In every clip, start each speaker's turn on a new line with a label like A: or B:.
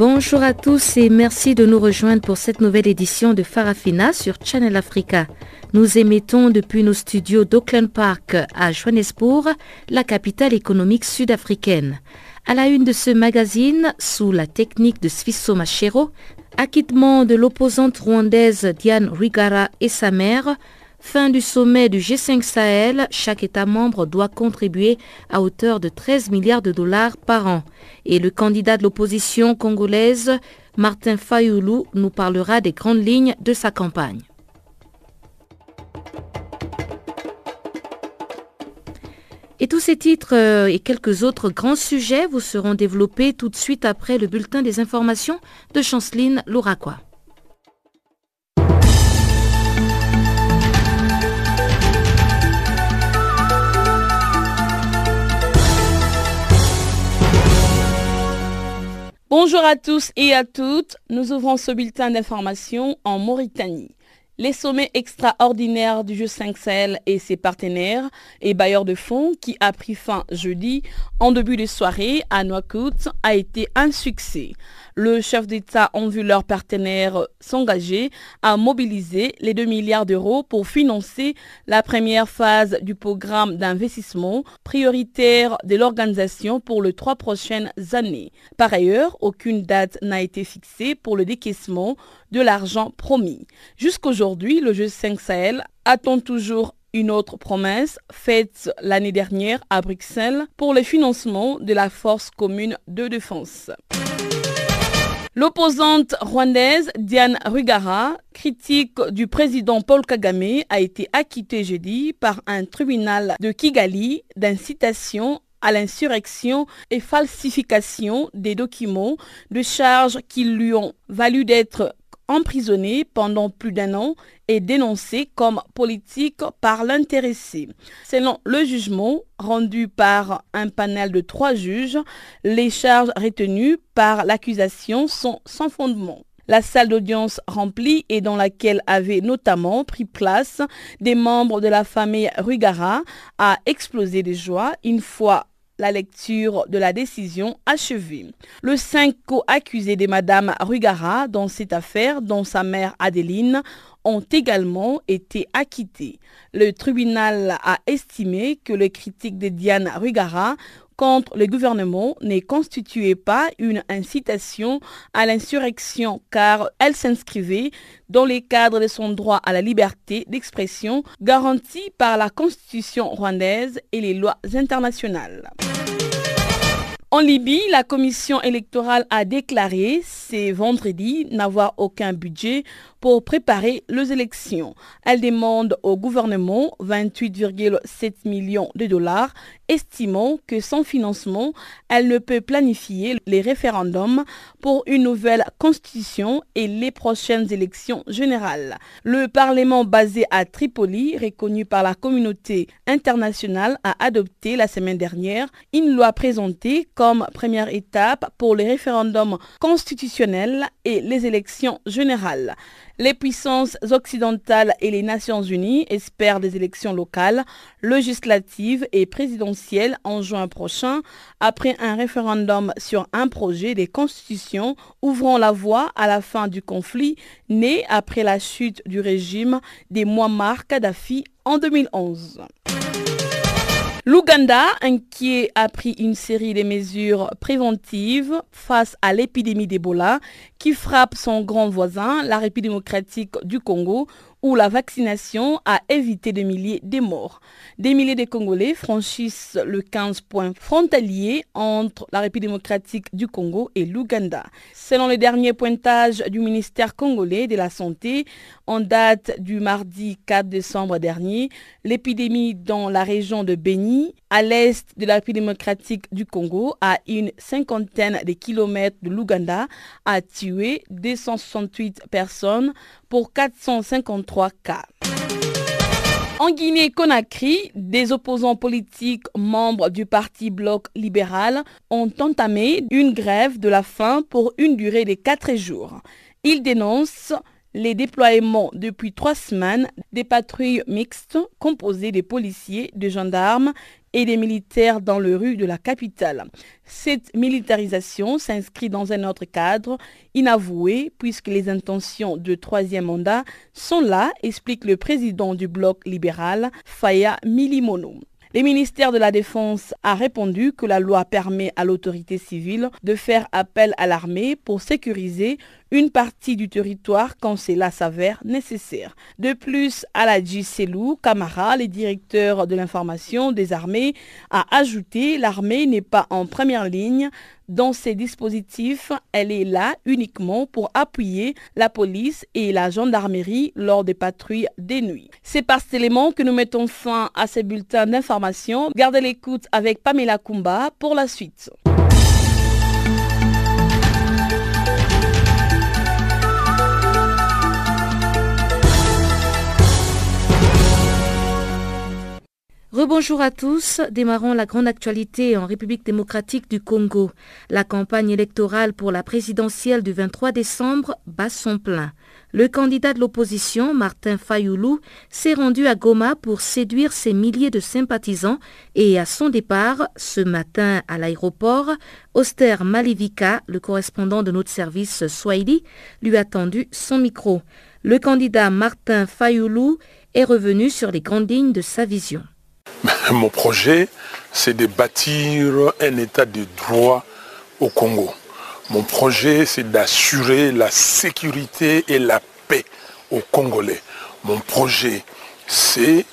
A: Bonjour à tous et merci de nous rejoindre pour cette nouvelle édition de Farafina sur Channel Africa. Nous émettons depuis nos studios d'Auckland Park à Johannesburg, la capitale économique sud-africaine. À la une de ce magazine, sous la technique de Sfisso Machero, acquittement de l'opposante rwandaise Diane Rigara et sa mère, Fin du sommet du G5 Sahel, chaque État membre doit contribuer à hauteur de 13 milliards de dollars par an. Et le candidat de l'opposition congolaise, Martin Fayoulou, nous parlera des grandes lignes de sa campagne. Et tous ces titres euh, et quelques autres grands sujets vous seront développés tout de suite après le bulletin des informations de Chanceline Louraquois.
B: Bonjour à tous et à toutes. Nous ouvrons ce bulletin d'information en Mauritanie. Les sommets extraordinaires du G5 Sahel et ses partenaires et bailleurs de fonds qui a pris fin jeudi en début de soirée à Nouakchott a été un succès. Le chef d'État ont vu leurs partenaires s'engager à mobiliser les 2 milliards d'euros pour financer la première phase du programme d'investissement prioritaire de l'organisation pour les trois prochaines années. Par ailleurs, aucune date n'a été fixée pour le décaissement de l'argent promis. Jusqu'aujourd'hui, le G5 Sahel attend toujours une autre promesse faite l'année dernière à Bruxelles pour le financement de la force commune de défense. L'opposante rwandaise Diane Rugara, critique du président Paul Kagame, a été acquittée jeudi par un tribunal de Kigali d'incitation à l'insurrection et falsification des documents de charge qui lui ont valu d'être emprisonné pendant plus d'un an et dénoncé comme politique par l'intéressé. Selon le jugement rendu par un panel de trois juges, les charges retenues par l'accusation sont sans fondement. La salle d'audience remplie et dans laquelle avaient notamment pris place des membres de la famille Rugara a explosé de joie une fois la lecture de la décision achevée. Le cinq co-accusés de Madame Rugara dans cette affaire, dont sa mère Adeline, ont également été acquittés. Le tribunal a estimé que le critique de Diane Rugara contre le gouvernement ne constituait pas une incitation à l'insurrection car elle s'inscrivait dans les cadres de son droit à la liberté d'expression garanti par la constitution rwandaise et les lois internationales. En Libye, la commission électorale a déclaré ce vendredi n'avoir aucun budget pour préparer les élections. Elle demande au gouvernement 28,7 millions de dollars, estimant que sans financement, elle ne peut planifier les référendums pour une nouvelle constitution et les prochaines élections générales. Le Parlement basé à Tripoli, reconnu par la communauté internationale, a adopté la semaine dernière une loi présentée comme première étape pour les référendums constitutionnels et les élections générales. Les puissances occidentales et les Nations Unies espèrent des élections locales, législatives et présidentielles en juin prochain, après un référendum sur un projet de constitution ouvrant la voie à la fin du conflit né après la chute du régime des Muammar Kadhafi en 2011. L'Ouganda, inquiet, a pris une série de mesures préventives face à l'épidémie d'Ebola qui frappe son grand voisin, la République démocratique du Congo, où la vaccination a évité des milliers de morts. Des milliers de Congolais franchissent le 15 points frontalier entre la République démocratique du Congo et l'Ouganda. Selon le dernier pointage du ministère congolais de la Santé, en date du mardi 4 décembre dernier, l'épidémie dans la région de Beni, à l'est de la République démocratique du Congo, à une cinquantaine de kilomètres de l'Ouganda, a tué 268 personnes pour 453 En Guinée-Conakry, des opposants politiques membres du parti Bloc libéral ont entamé une grève de la faim pour une durée de quatre jours. Ils dénoncent les déploiements depuis trois semaines des patrouilles mixtes composées de policiers, de gendarmes et des militaires dans les rues de la capitale. Cette militarisation s'inscrit dans un autre cadre inavoué puisque les intentions de troisième mandat sont là, explique le président du bloc libéral, Faya Milimono. Le ministère de la Défense a répondu que la loi permet à l'autorité civile de faire appel à l'armée pour sécuriser une partie du territoire quand cela s'avère nécessaire. De plus, Aladji Selou Kamara, le directeur de l'information des armées, a ajouté l'armée n'est pas en première ligne dans ces dispositifs, elle est là uniquement pour appuyer la police et la gendarmerie lors des patrouilles des nuits. C'est par cet élément que nous mettons fin à ces bulletins d'information. Gardez l'écoute avec Pamela Kumba pour la suite.
A: Rebonjour à tous. Démarrons la grande actualité en République démocratique du Congo. La campagne électorale pour la présidentielle du 23 décembre bat son plein. Le candidat de l'opposition, Martin Fayoulou, s'est rendu à Goma pour séduire ses milliers de sympathisants et à son départ, ce matin à l'aéroport, Oster Malivika, le correspondant de notre service Swahili, lui a tendu son micro. Le candidat Martin Fayoulou est revenu sur les grandes lignes de sa vision.
C: Mon projet, c'est de bâtir un état de droit au Congo. Mon projet, c'est d'assurer la sécurité et la paix aux Congolais. Mon projet, c'est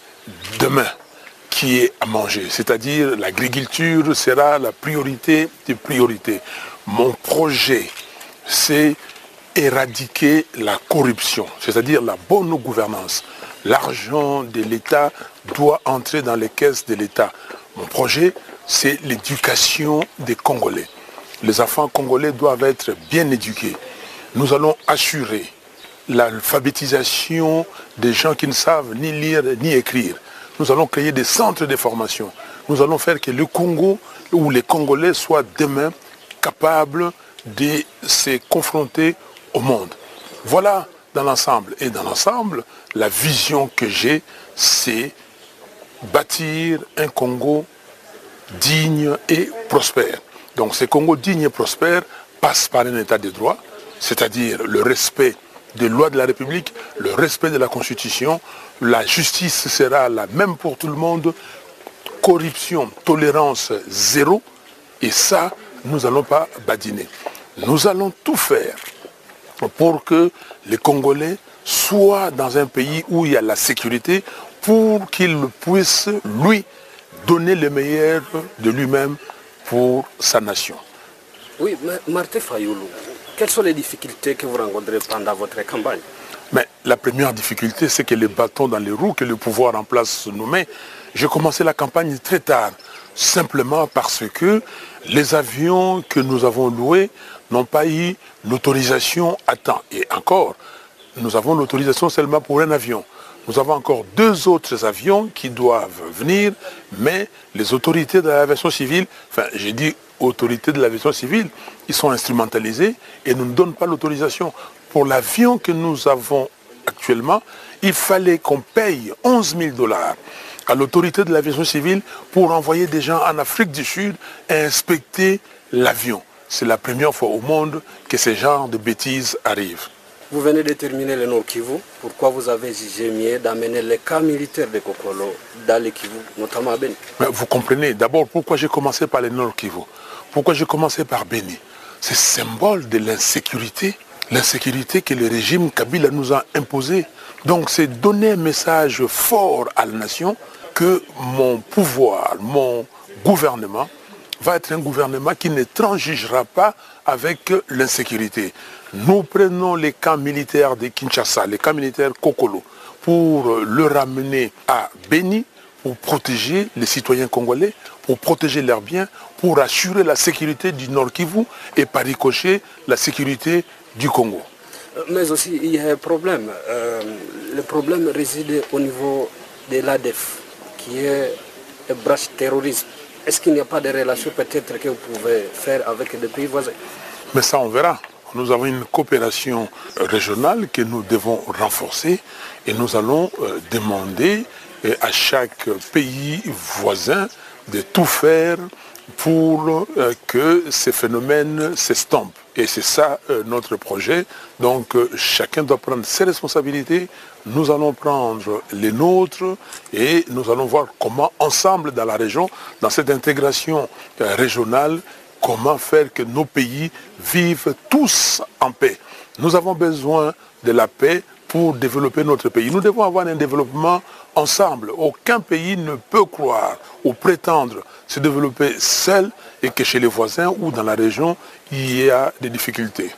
C: demain qui est à manger. C'est-à-dire l'agriculture sera la priorité des priorités. Mon projet, c'est éradiquer la corruption, c'est-à-dire la bonne gouvernance. L'argent de l'État doit entrer dans les caisses de l'État. Mon projet, c'est l'éducation des Congolais. Les enfants congolais doivent être bien éduqués. Nous allons assurer l'alphabétisation des gens qui ne savent ni lire ni écrire. Nous allons créer des centres de formation. Nous allons faire que le Congo ou les Congolais soient demain capables de se confronter au monde. Voilà dans l'ensemble. Et dans l'ensemble, la vision que j'ai, c'est bâtir un Congo digne et prospère. Donc ce Congo digne et prospère passe par un état de droit, c'est-à-dire le respect des lois de la République, le respect de la Constitution, la justice sera la même pour tout le monde, corruption, tolérance zéro, et ça, nous n'allons pas badiner. Nous allons tout faire pour que les Congolais soient dans un pays où il y a la sécurité, pour qu'il puisse, lui, donner le meilleur de lui-même pour sa nation.
D: Oui, mais Martin Fayoulou, quelles sont les difficultés que vous rencontrez pendant votre campagne?
C: Mais la première difficulté, c'est que les bâtons dans les roues que le pouvoir en place nous met. J'ai commencé la campagne très tard, simplement parce que les avions que nous avons loués n'ont pas eu l'autorisation à temps. Et encore, nous avons l'autorisation seulement pour un avion. Nous avons encore deux autres avions qui doivent venir, mais les autorités de l'aviation civile, enfin j'ai dit autorités de l'aviation civile, ils sont instrumentalisés et ne donnent pas l'autorisation. Pour l'avion que nous avons actuellement, il fallait qu'on paye 11 000 dollars à l'autorité de l'aviation civile pour envoyer des gens en Afrique du Sud et inspecter l'avion. C'est la première fois au monde que ce genre de bêtises arrivent.
D: Vous venez de terminer le Nord Kivu. Pourquoi vous avez jugé mieux d'amener les cas militaires de Kokolo dans le Kivu, notamment à Beni?
C: Vous comprenez, d'abord, pourquoi j'ai commencé par le Nord Kivu? Pourquoi j'ai commencé par Beni? C'est symbole de l'insécurité, l'insécurité que le régime Kabila nous a imposée. Donc c'est donner un message fort à la nation que mon pouvoir, mon gouvernement, va être un gouvernement qui ne transigera pas avec l'insécurité. Nous prenons les camps militaires de Kinshasa, les camps militaires Kokolo, pour le ramener à Beni, pour protéger les citoyens congolais, pour protéger leurs biens, pour assurer la sécurité du Nord Kivu et par ricochet la sécurité du Congo.
D: Mais aussi, il y a un problème. Euh, le problème réside au niveau de l'ADEF, qui est un branche terrorisme, est-ce qu'il n'y a pas de relations peut-être que vous pouvez faire avec des pays voisins?
C: Mais ça, on verra. Nous avons une coopération régionale que nous devons renforcer et nous allons euh, demander euh, à chaque pays voisin de tout faire pour euh, que ces phénomènes s'estompent. Et c'est ça notre projet. Donc chacun doit prendre ses responsabilités. Nous allons prendre les nôtres et nous allons voir comment ensemble dans la région, dans cette intégration régionale, comment faire que nos pays vivent tous en paix. Nous avons besoin de la paix pour développer notre pays. Nous devons avoir un développement ensemble. Aucun pays ne peut croire ou prétendre se développer seul et que chez les voisins ou dans la région, il y a des difficultés.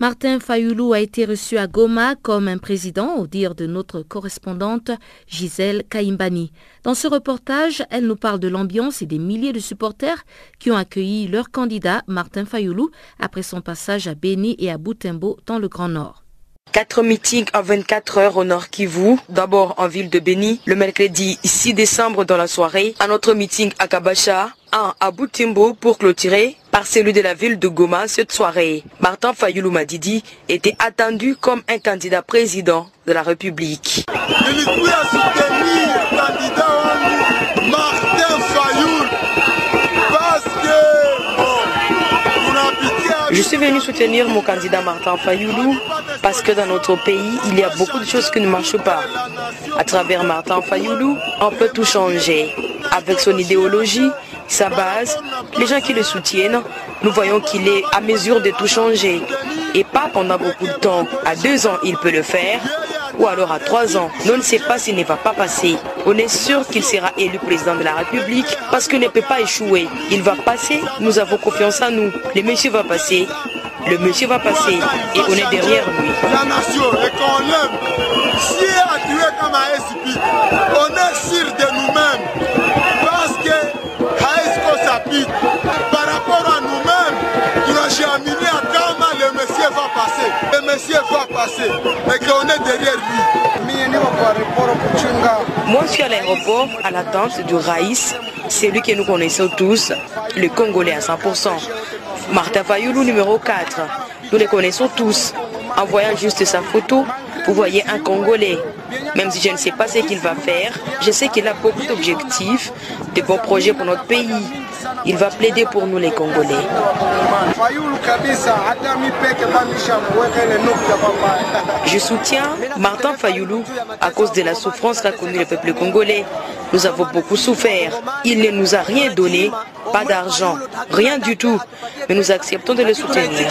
A: Martin Fayoulou a été reçu à Goma comme un président, au dire de notre correspondante Gisèle Kaimbani. Dans ce reportage, elle nous parle de l'ambiance et des milliers de supporters qui ont accueilli leur candidat Martin Fayoulou après son passage à Beni et à Boutembo dans le Grand Nord.
E: Quatre meetings en 24 heures au Nord Kivu. D'abord en ville de Beni, le mercredi 6 décembre dans la soirée. Un autre meeting à Kabacha, un à Boutimbo pour clôturer par celui de la ville de Goma cette soirée. Martin Fayoulou Madidi était attendu comme un candidat président de la République. Je suis venu soutenir mon candidat Martin Fayoulou parce que dans notre pays, il y a beaucoup de choses qui ne marchent pas. À travers Martin Fayoulou, on peut tout changer. Avec son idéologie, sa base, les gens qui le soutiennent, nous voyons qu'il est à mesure de tout changer. Et pas pendant beaucoup de temps. À deux ans, il peut le faire ou alors à trois ans. Nous ne sait pas s'il ne va pas passer. On est sûr qu'il sera élu président de la République parce qu'il ne peut pas échouer. Il va passer, nous avons confiance en nous. Le monsieur va passer, le monsieur va passer et on est derrière lui.
F: La nation, et qu'on l'aime, si elle a comme un on est sûr de nous-mêmes parce que s'applique. Va passer. Le monsieur va passer et qu'on est derrière lui.
E: Moi, je suis à l'aéroport à l'attente du Raïs, c'est lui que nous connaissons tous, le Congolais à 100%. Martin Fayoulou numéro 4, nous les connaissons tous. En voyant juste sa photo, vous voyez un Congolais. Même si je ne sais pas ce qu'il va faire, je sais qu'il a beaucoup d'objectifs, de bons projets pour notre pays. Il va plaider pour nous les Congolais. Je soutiens Martin Fayoulou à cause de la souffrance qu'a connue le peuple congolais. Nous avons beaucoup souffert. Il ne nous a rien donné, pas d'argent, rien du tout. Mais nous acceptons de le soutenir.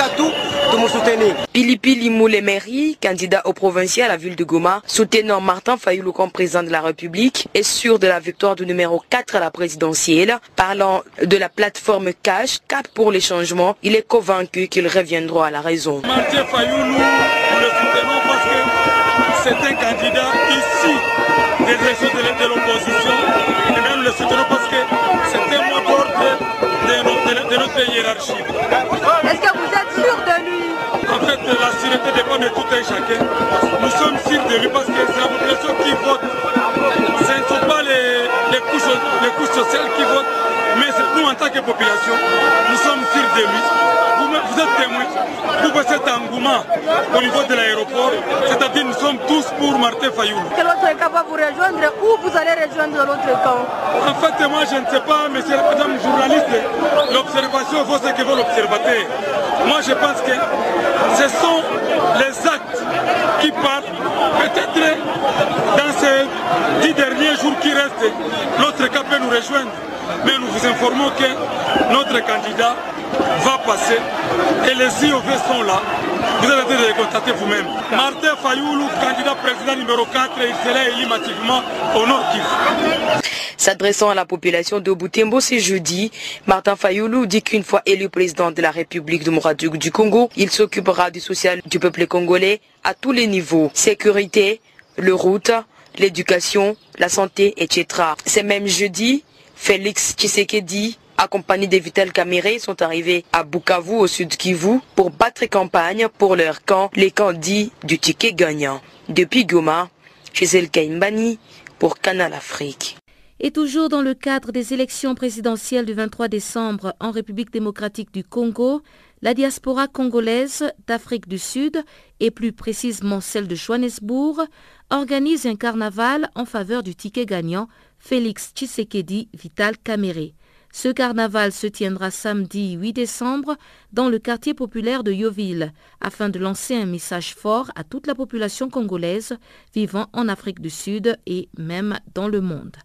E: Pili Moulé Mairie, candidat au provincial à la ville de Goma, soutenant Martin Fayoulou comme président de la République, est sûr de la victoire du numéro 4 à la présidentielle. Parlant de la plateforme Cash, Cap pour les changements, il est convaincu qu'il reviendra à la raison.
G: Martin Fayoulou, nous le soutenons parce que c'est un candidat ici des de l'opposition. Et le soutenons parce que de, notre hiérarchie.
H: Est-ce que vous êtes sûr de lui
G: En fait, la sûreté dépend de tout un chacun. Nous sommes sûrs de lui parce que c'est la population qui vote. Ce ne sont pas les, les, couches, les couches sociales qui votent, mais nous en tant que population, nous sommes sûrs de lui. Vous, vous êtes témoins. Vous faites cet engouement au niveau de l'aéroport, c'est-à-dire nous sommes tous pour Martin Fayoulou.
H: Quel autre camp va vous rejoindre ou vous allez rejoindre l'autre camp?
G: En fait, moi je ne sais pas, monsieur madame journaliste, l'observation vaut ce que vaut l'observateur. Moi je pense que ce sont les actes qui parlent. Peut-être dans ces dix derniers jours qui restent, l'autre camp peut nous rejoindre. Mais nous vous informons que notre candidat va passer et les IOV sont là. Vous allez les contacter vous-même. Martin Fayoulou, candidat président numéro 4, il sera élu au Nord Kivu.
E: S'adressant à la population de Boutembo ce jeudi, Martin Fayoulou dit qu'une fois élu président de la République démocratique du Congo, il s'occupera du social du peuple congolais à tous les niveaux. Sécurité, le route, l'éducation, la santé, etc. C'est même jeudi, Félix Tshisekedi accompagnés des Vital Caméré, sont arrivés à Bukavu, au sud Kivu, pour battre campagne pour leur camp, les camps dits du ticket gagnant. Depuis Goma, chez El Kaimbani, pour Canal Afrique.
A: Et toujours dans le cadre des élections présidentielles du 23 décembre en République démocratique du Congo, la diaspora congolaise d'Afrique du Sud, et plus précisément celle de Johannesburg, organise un carnaval en faveur du ticket gagnant Félix Tshisekedi Vital Kamere. Ce carnaval se tiendra samedi 8 décembre dans le quartier populaire de Yoville afin de lancer un message fort à toute la population congolaise vivant en Afrique du Sud et même dans le monde.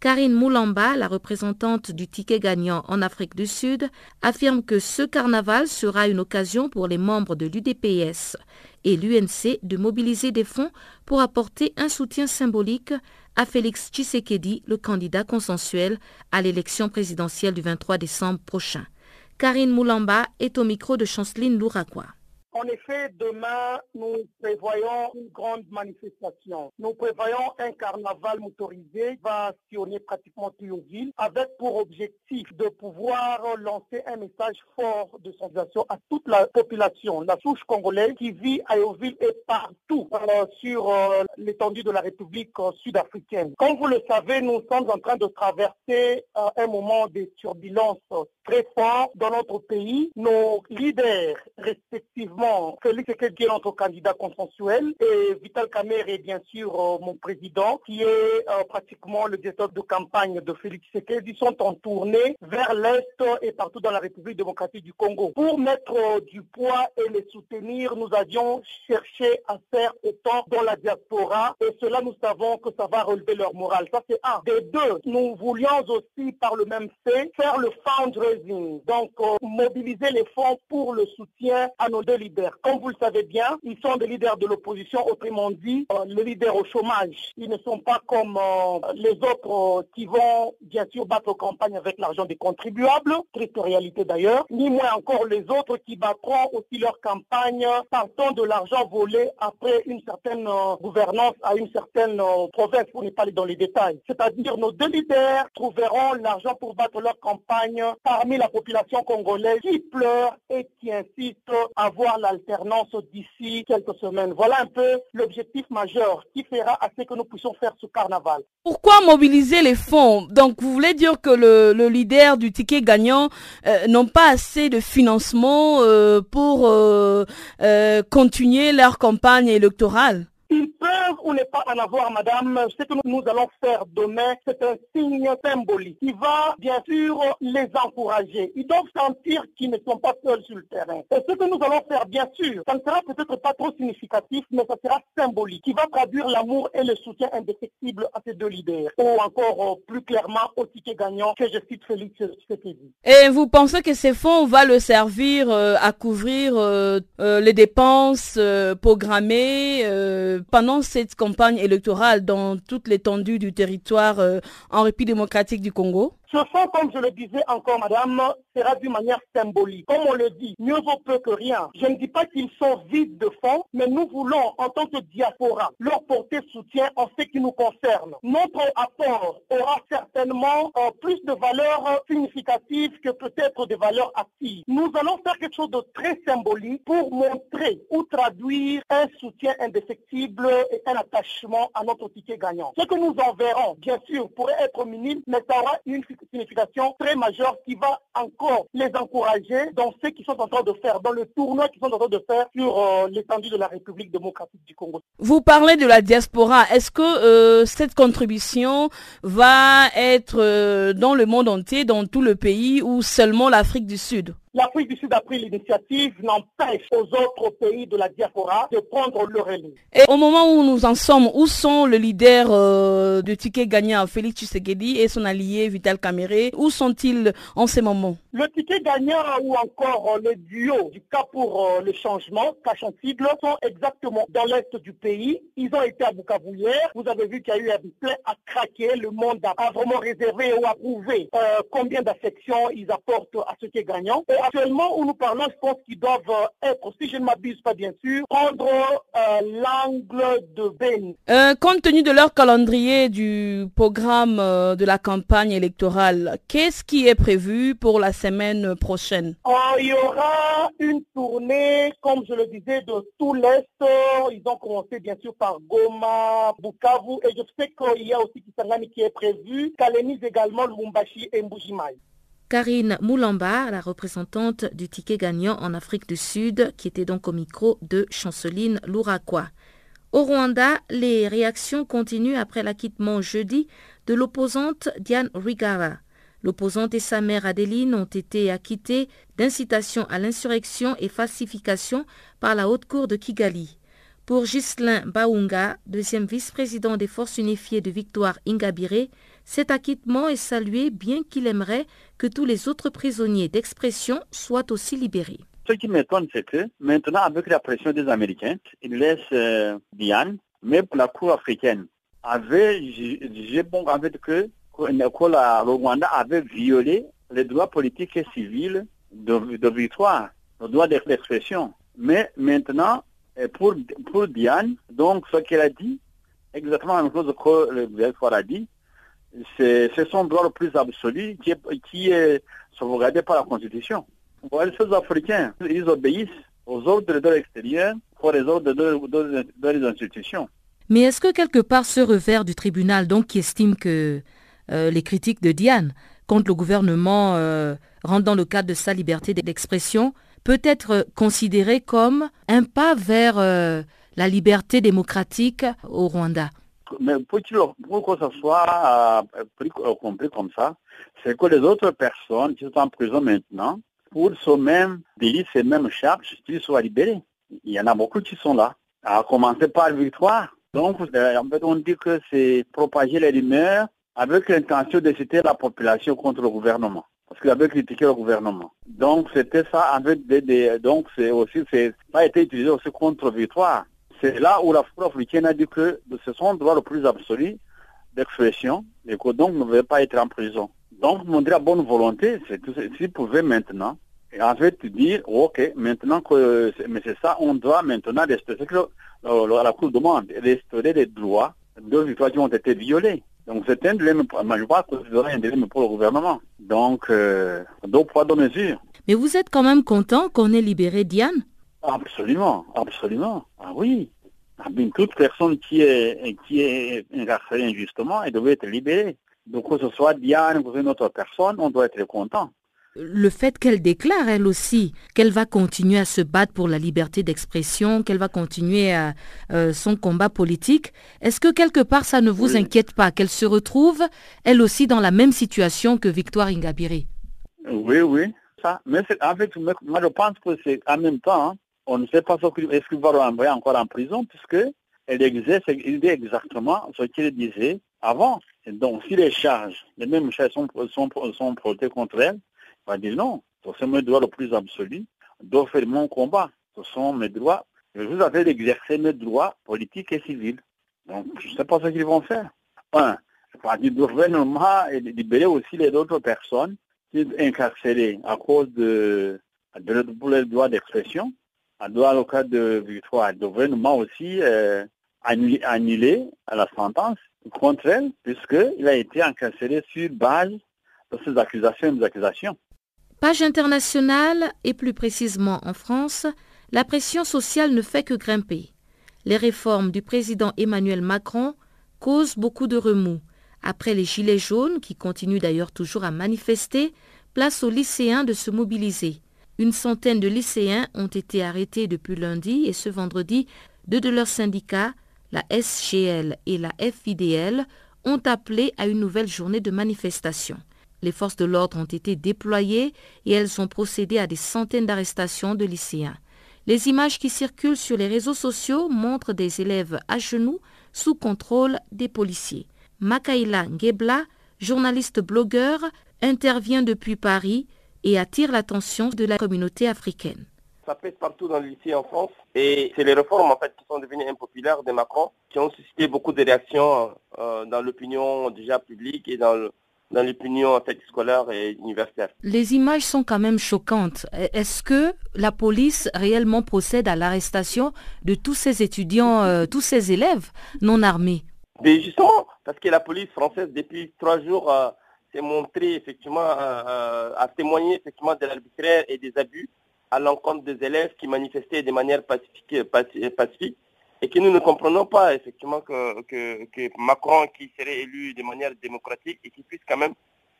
A: Karine Moulamba, la représentante du ticket gagnant en Afrique du Sud, affirme que ce carnaval sera une occasion pour les membres de l'UDPS et l'UNC de mobiliser des fonds pour apporter un soutien symbolique à Félix Tshisekedi, le candidat consensuel à l'élection présidentielle du 23 décembre prochain. Karine Moulamba est au micro de Chanceline Louraquois.
I: En effet, demain, nous prévoyons une grande manifestation. Nous prévoyons un carnaval motorisé qui va sillonner pratiquement Thionville avec pour objectif de pouvoir lancer un message fort de sensibilisation à toute la population, la souche congolaise qui vit à Yoville et partout euh, sur euh, l'étendue de la République euh, sud-africaine. Comme vous le savez, nous sommes en train de traverser un moment de turbulence très fort dans notre pays. Nos leaders respectivement Félix Sekedi est notre candidat consensuel et Vital Kamer est bien sûr euh, mon président qui est euh, pratiquement le directeur de campagne de Félix Sekedi. Ils sont en tournée vers l'Est et partout dans la République démocratique du Congo. Pour mettre euh, du poids et les soutenir, nous avions cherché à faire autant dans la diaspora et cela nous savons que ça va relever leur morale. Ça c'est un. Des deux, nous voulions aussi par le même fait faire le fundraising, donc mobiliser les fonds pour le soutien à nos deux leaders comme vous le savez bien, ils sont des leaders de l'opposition, autrement dit, euh, les leaders au chômage. Ils ne sont pas comme euh, les autres euh, qui vont bien sûr battre campagne avec l'argent des contribuables, triste réalité d'ailleurs, ni moins encore les autres qui battront aussi leur campagne partant de l'argent volé après une certaine gouvernance à une certaine province, pour ne pas aller dans les détails. C'est-à-dire nos deux leaders trouveront l'argent pour battre leur campagne parmi la population congolaise qui pleure et qui insiste à voir l'alternance d'ici quelques semaines. Voilà un peu l'objectif majeur qui fera à ce que nous puissions faire ce carnaval.
B: Pourquoi mobiliser les fonds Donc vous voulez dire que le, leader du ticket gagnant euh, n'ont pas assez de financement euh, pour euh, continuer leur campagne électorale?
I: Ou ne pas en avoir, madame. Ce que nous allons faire demain, c'est un signe symbolique qui va, bien sûr, les encourager. Ils doivent sentir qu'ils ne sont pas seuls sur le terrain. Et ce que nous allons faire, bien sûr, ça ne sera peut-être pas trop significatif, mais ça sera symbolique, qui va traduire l'amour et le soutien indéfectible à ces deux leaders. Ou encore, euh, plus clairement, au ticket gagnant que je cite Félix Tshisekedi.
B: Et vous pensez que ces fonds vont le servir euh, à couvrir euh, les dépenses programmées pendant cette campagne électorale dans toute l'étendue du territoire euh, en République démocratique du Congo?
I: Ce fonds, comme je le disais encore, madame, sera d'une manière symbolique. Comme on le dit, mieux vaut peu que rien. Je ne dis pas qu'ils sont vides de fonds, mais nous voulons, en tant que diaspora, leur porter soutien en ce qui nous concerne. Notre apport aura certainement euh, plus de valeurs significatives que peut-être des valeurs actives. Nous allons faire quelque chose de très symbolique pour montrer ou traduire un soutien indéfectible et un attachement à notre ticket gagnant. Ce que nous enverrons, bien sûr, pourrait être minime, mais ça aura une signification très majeure qui va encore les encourager dans ce qu'ils sont en train de faire, dans le tournoi qu'ils sont en train de faire sur euh, l'étendue de la République démocratique du Congo.
B: Vous parlez de la diaspora. Est-ce que euh, cette contribution va être euh, dans le monde entier, dans tout le pays ou seulement l'Afrique du Sud?
I: L'Afrique du Sud a pris l'initiative, n'empêche aux autres pays de la diaspora de prendre le relais.
B: Et au moment où nous en sommes, où sont le leader euh, du ticket gagnant, Félix Tshisekedi et son allié Vital Kamere Où sont-ils en ce moment?
I: Le ticket gagnant ou encore le duo du cas pour euh, le changement, Cachantigle, sont exactement dans l'est du pays. Ils ont été à Bukavu hier. Vous avez vu qu'il y a eu un plein à craquer. Le monde a vraiment réservé ou approuvé euh, combien d'affections ils apportent à ce qui est gagnant. Et actuellement où nous parlons, je pense qu'ils doivent être, si je ne m'abuse pas bien sûr, prendre l'angle de Beni.
B: compte tenu de leur calendrier du programme de la campagne électorale, qu'est-ce qui est prévu pour la semaine prochaine?
I: Il y aura une tournée, comme je le disais, de tout l'Est. Ils ont commencé bien sûr par Goma, Bukavu, et je sais qu'il y a aussi Kisangani qui est prévu, Kaleniz également, Lumbashi et Mbujimai.
A: Karine Moulamba, la représentante du ticket gagnant en Afrique du Sud, qui était donc au micro de Chanceline Louraquois. Au Rwanda, les réactions continuent après l'acquittement jeudi de l'opposante Diane Rigara. L'opposante et sa mère Adeline ont été acquittées d'incitation à l'insurrection et falsification par la Haute Cour de Kigali. Pour Ghislain Baunga, deuxième vice-président des Forces unifiées de Victoire Ingabire, cet acquittement est salué bien qu'il aimerait que tous les autres prisonniers d'expression soient aussi libérés.
J: Ce qui m'étonne, c'est que maintenant, avec la pression des Américains, ils laissent euh, Diane, mais pour la Cour africaine avait j'ai bon en fait que le Rwanda avait violé les droits politiques et civils de, victoire, le droit d'expression. Mais maintenant, pour, pour Diane, donc ce qu'elle a dit, exactement la même chose que le gouvernement a dit, c'est son droit le plus absolu qui est, sauvegardé par la Constitution. les Africains, ils obéissent aux ordres de l'extérieur pour les ordres de, les institutions.
A: Mais est-ce que quelque part ce revers du tribunal, donc qui estime que euh, les critiques de Diane contre le gouvernement euh, rentrent dans le cadre de sa liberté d'expression, peut être considéré comme un pas vers euh, la liberté démocratique au Rwanda?
J: Mais pour, que ce soit compris comme ça, c'est que les autres personnes qui sont en prison maintenant, pour ce même délit, ces mêmes charges, qu'ils soient libérés. Il y en a beaucoup qui sont là, à commencer par Victoire. Donc, on dit que c'est propager les rumeurs avec l'intention de citer la population contre le gouvernement. Parce qu'il avait critiqué le gouvernement. Donc c'était ça avec des, donc c'est aussi c'est ça a été utilisé aussi contre Victoire. C'est là où la Cour africaine a dit que ce sont le droit le plus absolu d'expression et que donc ne veut pas être en prison. Donc montrer la bonne volonté, c'est que s'il pouvait maintenant et en fait dire ok maintenant que mais c'est ça on doit maintenant respecter que la Cour demande restaurer les droits de Victoire qui ont été violés. Donc c'est un dilemme, je pense que c'est un dilemme pour le gouvernement. Donc, euh, deux poids, deux mesures.
A: Mais vous êtes quand même content qu'on ait libéré Diane?
J: Absolument, absolument. Ah oui. Ah, toute personne qui est, qui est incarcérée injustement, elle devait être libérée. Donc que ce soit Diane ou une autre personne, on doit être content
A: le fait qu'elle déclare elle aussi qu'elle va continuer à se battre pour la liberté d'expression, qu'elle va continuer à, euh, son combat politique, est-ce que quelque part ça ne vous inquiète pas qu'elle se retrouve elle aussi dans la même situation que Victoire Ingabire?
J: Oui, oui. Ça. Mais en fait, moi je pense que c'est en même temps, hein, on ne sait pas ce qu'il va l'envoyer encore en prison puisque elle exerce exactement ce qu'il disait avant. donc, si les charges, les mêmes charges sont, sont, sont portées contre elle, va dire non, c'est mes droits le plus absolu d'offrir mon combat. Ce sont mes droits. Je vous appelle d'exercer mes droits politiques et civils. Donc, je ne sais pas ce qu'ils vont faire. Un, le gouvernement et libérer aussi les autres personnes qui sont incarcérées à cause de, de, de droits d'expression. Dans le cas de victoire, gouvernement aussi euh, annulé à la sentence contre elle, puisqu'il a été incarcéré sur base de ces accusations et des accusations.
A: Page internationale et plus précisément en France, la pression sociale ne fait que grimper. Les réformes du président Emmanuel Macron causent beaucoup de remous. Après les Gilets jaunes, qui continuent d'ailleurs toujours à manifester, place aux lycéens de se mobiliser. Une centaine de lycéens ont été arrêtés depuis lundi et ce vendredi, deux de leurs syndicats, la SGL et la FIDL, ont appelé à une nouvelle journée de manifestation. Les forces de l'ordre ont été déployées et elles ont procédé à des centaines d'arrestations de lycéens. Les images qui circulent sur les réseaux sociaux montrent des élèves à genoux sous contrôle des policiers. Makaila Ngebla, journaliste blogueur, intervient depuis Paris et attire l'attention de la communauté africaine.
K: Ça pèse partout dans les lycées en France et c'est les réformes en fait qui sont devenues impopulaires de Macron qui ont suscité beaucoup de réactions euh, dans l'opinion déjà publique et dans le, dans l'opinion en fait, scolaire et universitaire.
A: Les images sont quand même choquantes. Est-ce que la police réellement procède à l'arrestation de tous ces étudiants, euh, tous ces élèves non armés?
K: Mais justement, parce que la police française, depuis trois jours, euh, s'est montrée effectivement, euh, à témoigner effectivement de l'arbitraire et des abus à l'encontre des élèves qui manifestaient de manière pacifique, pacifique et que nous ne comprenons pas effectivement que, Macron qui serait élu de manière démocratique et qui puisse quand même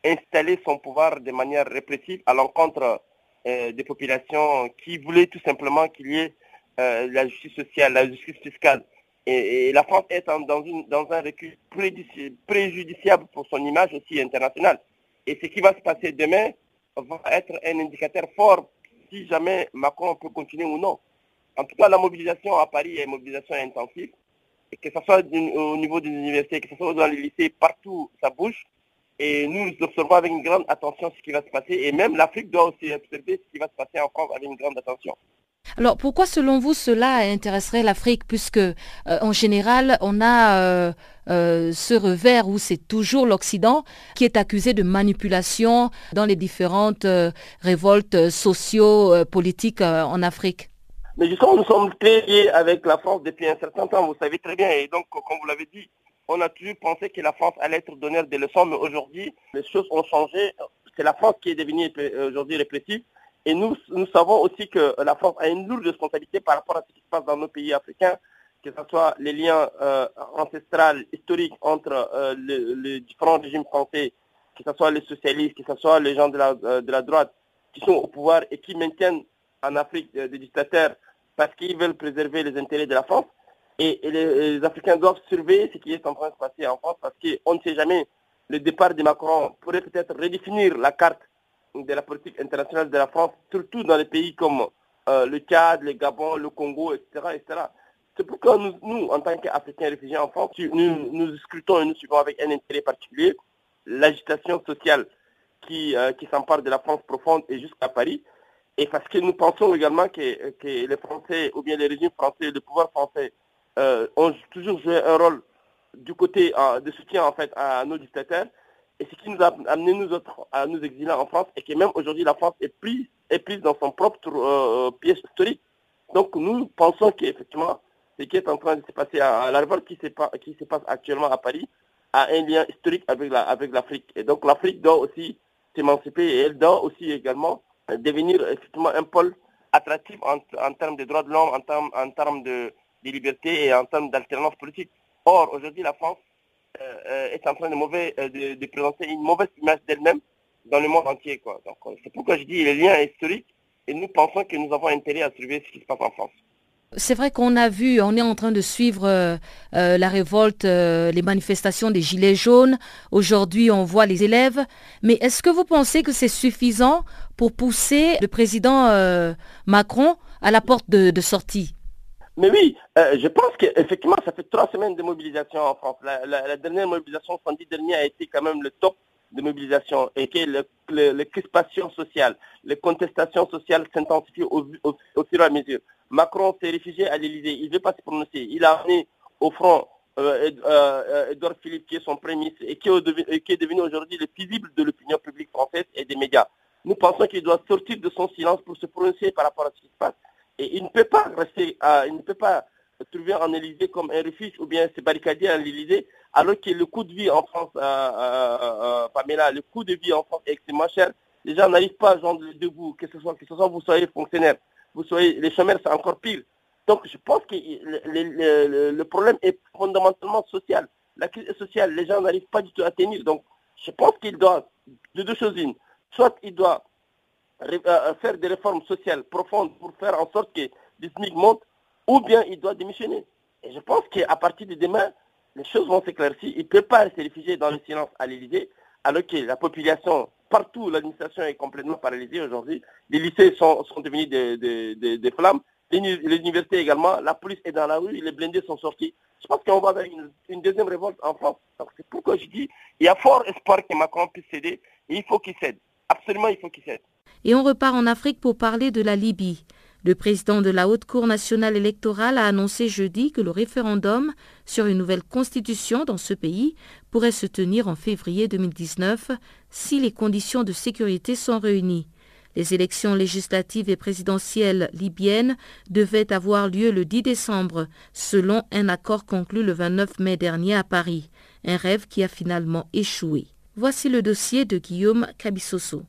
K: installer son pouvoir de manière répressive à l'encontre euh, des populations qui voulaient tout simplement qu'il y ait euh, la justice sociale, la justice fiscale. Et, la France est dans, un recul préjudiciable pour son image aussi internationale. Et ce qui va se passer demain va être un indicateur fort si jamais Macron peut continuer ou non. En tout cas, la mobilisation à Paris est une mobilisation intensive. Que ce soit au niveau des universités, que ce soit dans les lycées, partout, ça bouge. Et nous, nous observons avec une grande attention ce qui va se passer. Et même l'Afrique doit aussi observer ce qui va se passer en France avec une grande attention.
A: Alors pourquoi selon vous cela intéresserait l'Afrique puisque euh, en général on a euh, euh, ce revers où c'est toujours l'Occident qui est accusé de manipulation dans les différentes révoltes socio-politiques en Afrique?
K: Mais justement, nous sommes très liés avec la France depuis un certain temps, vous savez très bien. Et donc, comme vous l'avez dit, on a toujours pensé que la France allait être donneur de leçons, mais aujourd'hui, les choses ont changé. C'est la France qui est devenue aujourd'hui répressive. Et nous, nous savons aussi que la France a une lourde responsabilité par rapport à ce qui se passe dans nos pays africains, que ce soit les liens euh, ancestrales, historiques entre euh, les, différents régimes français, que ce soit les socialistes, que ce soit les gens de la, euh, droite qui sont au pouvoir et qui maintiennent en Afrique euh, des dictateurs parce qu'ils veulent préserver les intérêts de la France. Et, les, Africains doivent surveiller ce qui est en train de se passer en France parce qu'on ne sait jamais, le départ de Macron pourrait peut-être redéfinir la carte de la politique internationale de la France, surtout dans les pays comme euh, le Tchad, le Gabon, le Congo, etc. C'est pourquoi nous, en tant qu'Africains réfugiés en France, nous, nous scrutons et nous suivons avec un intérêt particulier l'agitation sociale qui, euh, qui s'empare de la France profonde et jusqu'à Paris. Et parce que nous pensons également que, les Français, ou bien les régimes français, le pouvoir français, euh, ont toujours joué un rôle du côté de soutien en fait à nos dictateurs. Et ce qui nous a amené nous autres à nous exiler en France et que même aujourd'hui la France est prise, est prise dans son propre euh, pièce historique. Donc nous pensons qu'effectivement, ce qui est en train de se passer à, révolte qui se, passe actuellement à Paris a un lien historique avec l'Afrique. Et donc l'Afrique doit aussi s'émanciper et elle doit aussi également devenir effectivement un pôle attractif en, termes de droits de l'homme, en termes, de, liberté et en termes d'alternance politique. Or, aujourd'hui, la France euh, euh, est en train euh, de, présenter une mauvaise image d'elle-même dans le monde entier. C'est pourquoi je dis les liens historiques et nous pensons que nous avons intérêt à suivre ce qui se passe en France.
A: C'est vrai qu'on a vu, on est en train de suivre euh, euh, la révolte, euh, les manifestations des Gilets jaunes. Aujourd'hui, on voit les élèves. Mais est-ce que vous pensez que c'est suffisant pour pousser le président Macron à la porte de, sortie?
K: Mais oui, je pense qu'effectivement, ça fait trois semaines de mobilisation en France. La, dernière mobilisation, samedi dernier, a été quand même le top de mobilisation et que les crispations sociales, les contestations sociales s'intensifient au, fur et à mesure. Macron s'est réfugié à l'Élysée, il ne veut pas se prononcer. Il a amené au front euh, euh, Edouard Philippe, qui est son premier ministre et qui est, devenu aujourd'hui le visible de l'opinion publique française et des médias. Nous pensons qu'il doit sortir de son silence pour se prononcer par rapport à ce qui se passe. Et il ne peut pas rester, il ne peut pas trouver en Élysée comme un refuge ou bien se barricader à l'Élysée alors que le coût de vie en France, euh, euh, Pamela, le coût de vie en France est extrêmement cher. Les gens n'arrivent pas à joindre debout, que ce soit que ce soit vous soyez fonctionnaire, vous soyez les chômeurs, c'est encore pire. Donc je pense que le, problème est fondamentalement social. La crise est sociale, les gens n'arrivent pas du tout à tenir. Donc je pense qu'il doit, de deux choses une, soit il doit euh, faire des réformes sociales profondes pour faire en sorte que les SMIC montent, ou bien il doit démissionner. Et je pense qu'à partir de demain, les choses vont s'éclaircir. Il ne peut pas se réfugier dans le silence à l'Élysée, alors que la population, partout, l'administration est complètement paralysée aujourd'hui. Les lycées sont, devenus des, flammes. Les universités également, la police est dans la rue, les blindés sont sortis. Je pense qu'on va avoir une, deuxième révolte en France. C'est pourquoi je dis, il y a fort espoir que Macron puisse céder, il faut qu'il cède. Absolument, il faut qu'il cède.
A: Et on repart en Afrique pour parler de la Libye. Le président de la Haute Cour nationale électorale a annoncé jeudi que le référendum sur une nouvelle constitution dans ce pays pourrait se tenir en février 2019 si les conditions de sécurité sont réunies. Les élections législatives et présidentielles libyennes devaient avoir lieu le 10 décembre, selon un accord conclu le 29 mai dernier à Paris, un rêve qui a finalement échoué. Voici le dossier de Guillaume Cabissoso.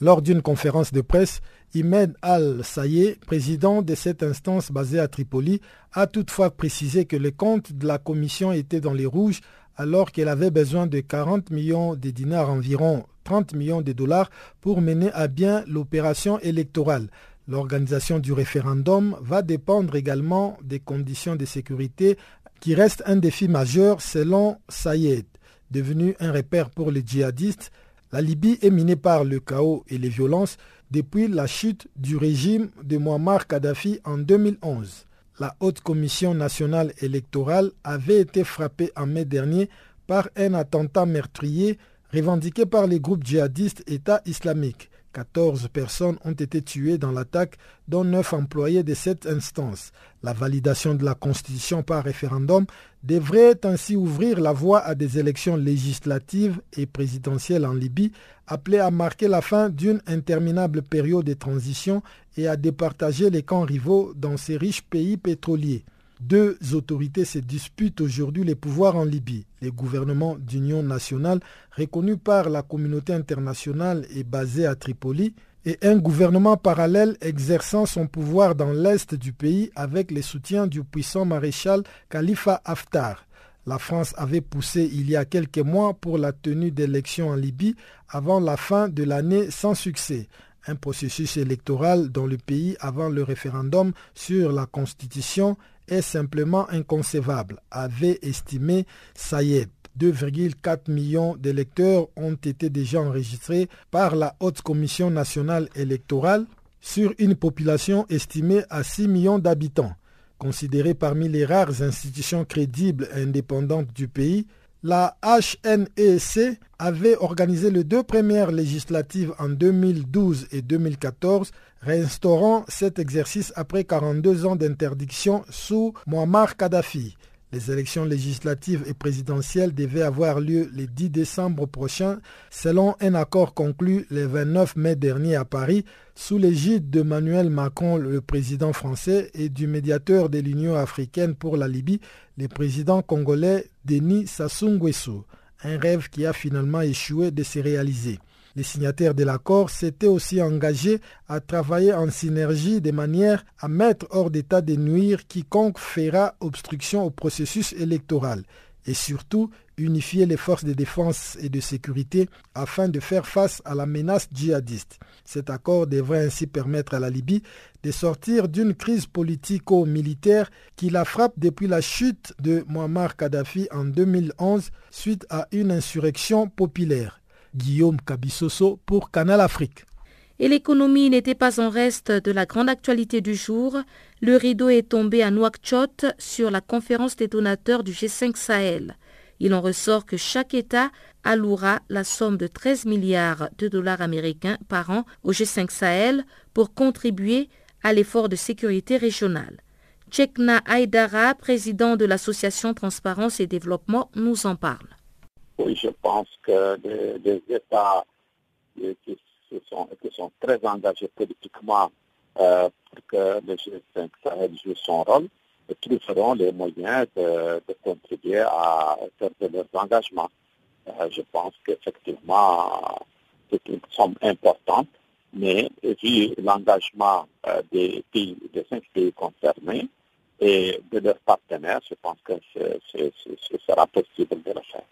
L: Lors d'une conférence de presse, Imed Al-Sayed, président de cette instance basée à Tripoli, a toutefois précisé que les comptes de la commission étaient dans les rouges alors qu'elle avait besoin de 40 millions de dinars, environ 30 millions de dollars, pour mener à bien l'opération électorale. L'organisation du référendum va dépendre également des conditions de sécurité qui restent un défi majeur selon Sayed. Devenu un repère pour les djihadistes, la Libye est minée par le chaos et les violences depuis la chute du régime de Muammar Kadhafi en 2011. La Haute Commission nationale électorale avait été frappée en mai dernier par un attentat meurtrier revendiqué par les groupes djihadistes État islamique. 14 personnes ont été tuées dans l'attaque, dont 9 employés de cette instance. La validation de la Constitution par référendum devrait ainsi ouvrir la voie à des élections législatives et présidentielles en Libye, appelées à marquer la fin d'une interminable période de transition et à départager les camps rivaux dans ces riches pays pétroliers. Deux autorités se disputent aujourd'hui les pouvoirs en Libye. Le gouvernement d'union nationale, reconnu par la communauté internationale et basé à Tripoli, et un gouvernement parallèle exerçant son pouvoir dans l'est du pays avec le soutien du puissant maréchal Khalifa Haftar. La France avait poussé il y a quelques mois pour la tenue d'élections en Libye avant la fin de l'année sans succès. Un processus électoral dans le pays avant le référendum sur la Constitution est simplement inconcevable, avait estimé Sayed. 2,4 millions d'électeurs ont été déjà enregistrés par la Haute Commission nationale électorale sur une population estimée à 6 millions d'habitants. Considérée parmi les rares institutions crédibles et indépendantes du pays, la HNEC avait organisé les deux premières législatives en 2012 et 2014, réinstaurant cet exercice après 42 ans d'interdiction sous Muammar Kadhafi. Les élections législatives et présidentielles devaient avoir lieu le 10 décembre prochain selon un accord conclu le 29 mai dernier à Paris sous l'égide de Manuel Macron, le président français, et du médiateur de l'Union africaine pour la Libye, le président congolais Denis Sassou Nguesso. Un rêve qui a finalement échoué de se réaliser. Les signataires de l'accord s'étaient aussi engagés à travailler en synergie de manière à mettre hors d'état de nuire quiconque fera obstruction au processus électoral et surtout unifier les forces de défense et de sécurité afin de faire face à la menace djihadiste. Cet accord devrait ainsi permettre à la Libye de sortir d'une crise politico-militaire qui la frappe depuis la chute de Muammar Kadhafi en 2011 suite à une insurrection populaire. Guillaume Cabissoso pour Canal Afrique.
A: Et l'économie n'était pas en reste de la grande actualité du jour. Le rideau est tombé à Nouakchott sur la conférence des donateurs du G5 Sahel. Il en ressort que chaque État allouera la somme de 13 milliards de dollars américains par an au G5 Sahel pour contribuer à l'effort de sécurité régionale. Tchekna Aydara, président de l'association Transparence et Développement, nous en parle.
M: Oui, je pense que des, États qui, sont, très engagés politiquement euh, pour que le G5 Sahel joue son rôle trouveront les moyens de, contribuer à faire de leurs engagements. Euh, je pense qu'effectivement, c'est une somme importante, mais vu l'engagement euh, des pays, des cinq pays concernés et de leurs partenaires, je pense que ce sera possible de le faire.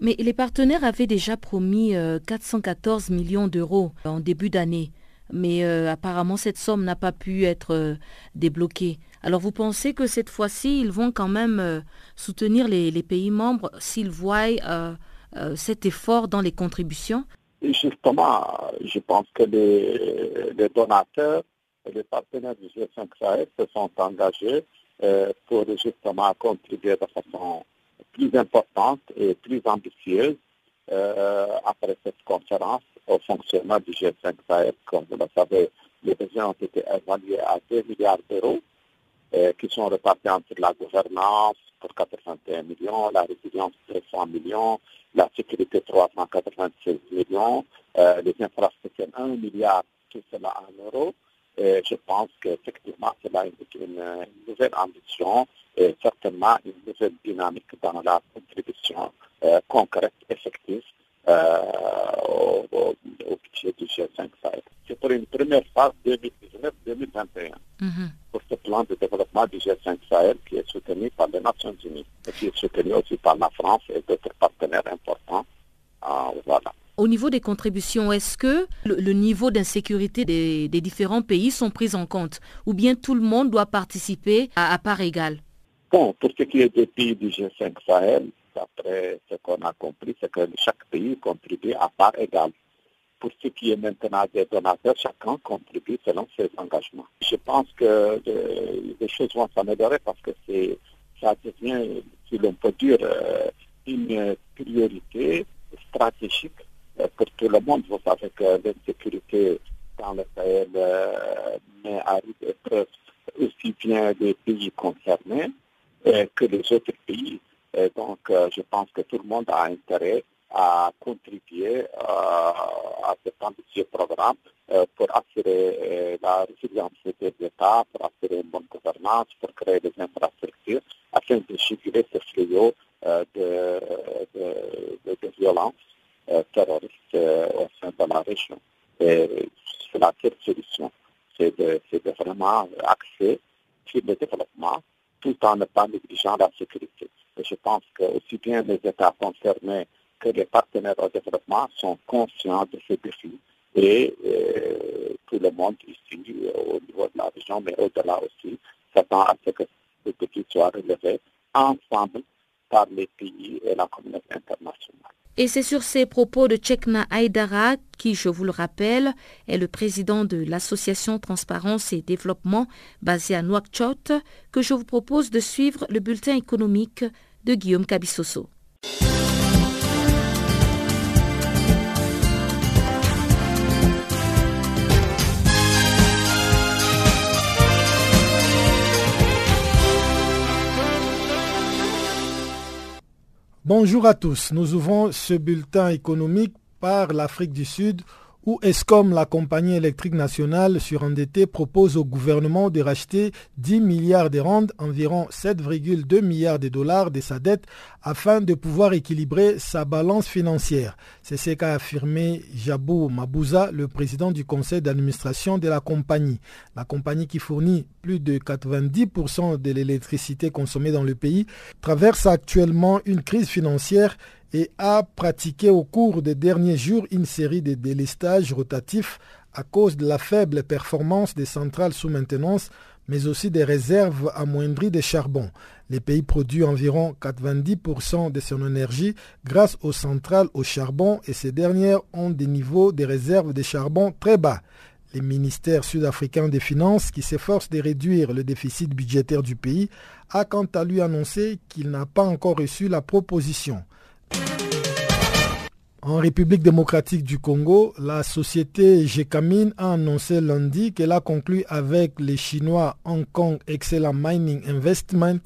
A: Mais les partenaires avaient déjà promis 414 euh, millions d'euros en début d'année. Mais euh, apparemment, cette somme n'a pas pu être euh, débloquée. Alors vous pensez que cette fois-ci, ils vont quand même soutenir les, pays membres s'ils voient cet effort dans les contributions?
M: Justement, je pense que les, donateurs et les partenaires du G5 Sahel se sont engagés pour justement contribuer de façon plus importante et plus ambitieuse euh, après cette conférence au fonctionnement du G5 Sahel. Comme vous le savez, Les besoins ont été évalués à 2 milliards d'euros qui sont repartis entre la gouvernance pour 81 millions, la résilience 300 millions, la sécurité 396 millions, les infrastructures 1 milliard, tout cela en euros. Et je pense qu'effectivement, cela indique une, nouvelle ambition et certainement une nouvelle dynamique dans la contribution concrète, effective euh, au, au, budget du G5 Sahel. C'est pour une première phase 2019-2021 mhm. pour ce plan de développement du G5 Sahel qui est soutenu par les Nations Unies et qui est soutenu aussi par la France et d'autres partenaires importants. Euh, voilà.
A: Au niveau des contributions, est-ce que le, niveau d'insécurité des, différents pays sont pris en compte ou bien tout le monde doit participer à, part égale?
M: Bon, pour ce qui est des pays du G5 Sahel, après ce qu'on a compris, c'est que chaque pays contribue à part égale. Pour ce qui est maintenant des donateurs, chacun contribue selon ses engagements. Je pense que les choses vont s'améliorer parce que ça devient, si l'on peut dire, euh, une priorité stratégique euh, pour tout le monde. Vous savez que l'insécurité dans le Sahel euh, arrive aussi bien des pays concernés que les autres pays donc, euh, je pense que tout le monde a intérêt à contribuer euh, à cet ambitieux programme euh, pour assurer la résilience des États, pour assurer une bonne gouvernance, pour créer des infrastructures, afin de juguler ce fléau de, violence terroriste au sein de la région. Et la seule solution, c'est de, vraiment axer sur le développement tout en ne pas négligeant la sécurité je pense que aussi bien les États concernés que les partenaires au développement sont conscients de ces défis et euh, tout le monde ici au niveau de la région, mais au-delà aussi, s'attend à ce que ces défis soient relevés ensemble par les pays et la communauté internationale.
A: Et c'est sur ces propos de Tchekna Aydara, qui, je vous le rappelle, est le président de l'association Transparence et Développement basée à Nouakchott, que je vous propose de suivre le bulletin économique de Guillaume Cabissoso.
L: Bonjour à tous. Nous ouvrons ce bulletin économique par l'Afrique du Sud où ESCOM, la compagnie électrique nationale surendettée, propose au gouvernement de racheter 10 milliards de rand, environ 7,2 milliards de dollars de sa dette, afin de pouvoir équilibrer sa balance financière. C'est ce qu'a affirmé Jabou Mabouza, le président du conseil d'administration de la compagnie. La compagnie qui fournit plus de 90% de l'électricité consommée dans le pays traverse actuellement une crise financière et a pratiqué au cours des derniers jours une série de délestages rotatifs à cause de la faible performance des centrales sous maintenance, mais aussi des réserves amoindries de charbon. Les pays produisent environ 90% de son énergie grâce aux centrales au charbon et ces dernières ont des niveaux de réserves de charbon très bas. Le ministère sud-africain des Finances, qui s'efforce de réduire le déficit budgétaire du pays, a quant à lui annoncé qu'il n'a pas encore reçu la proposition. En République démocratique du Congo, la société Gécamine a annoncé lundi qu'elle a conclu avec les Chinois Hong Kong Excellent Mining Investment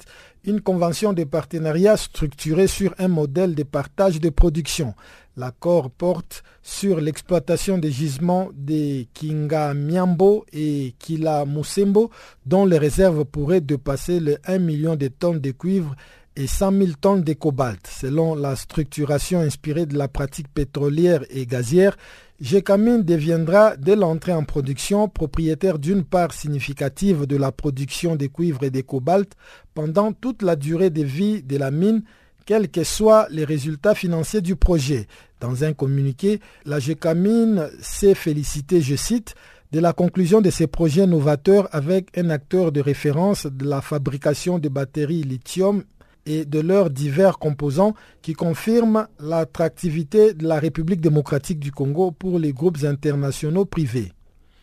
L: une convention de partenariat structurée sur un modèle de partage de production. L'accord porte sur l'exploitation des gisements de Kinga Miambo et Kila Musembo, dont les réserves pourraient dépasser les 1 million de tonnes de cuivre et 100 000 tonnes de cobalt. Selon la structuration inspirée de la pratique pétrolière et gazière, Gécamine deviendra, dès l'entrée en production, propriétaire d'une part significative de la production des cuivres et des cobalt pendant toute la durée de vie de la mine, quels que soient les résultats financiers du projet. Dans un communiqué, la Gécamine s'est félicitée, je cite, de la conclusion de ces projets novateurs avec un acteur de référence de la fabrication de batteries lithium et de leurs divers composants qui confirment l'attractivité de la République démocratique du Congo pour les groupes internationaux privés.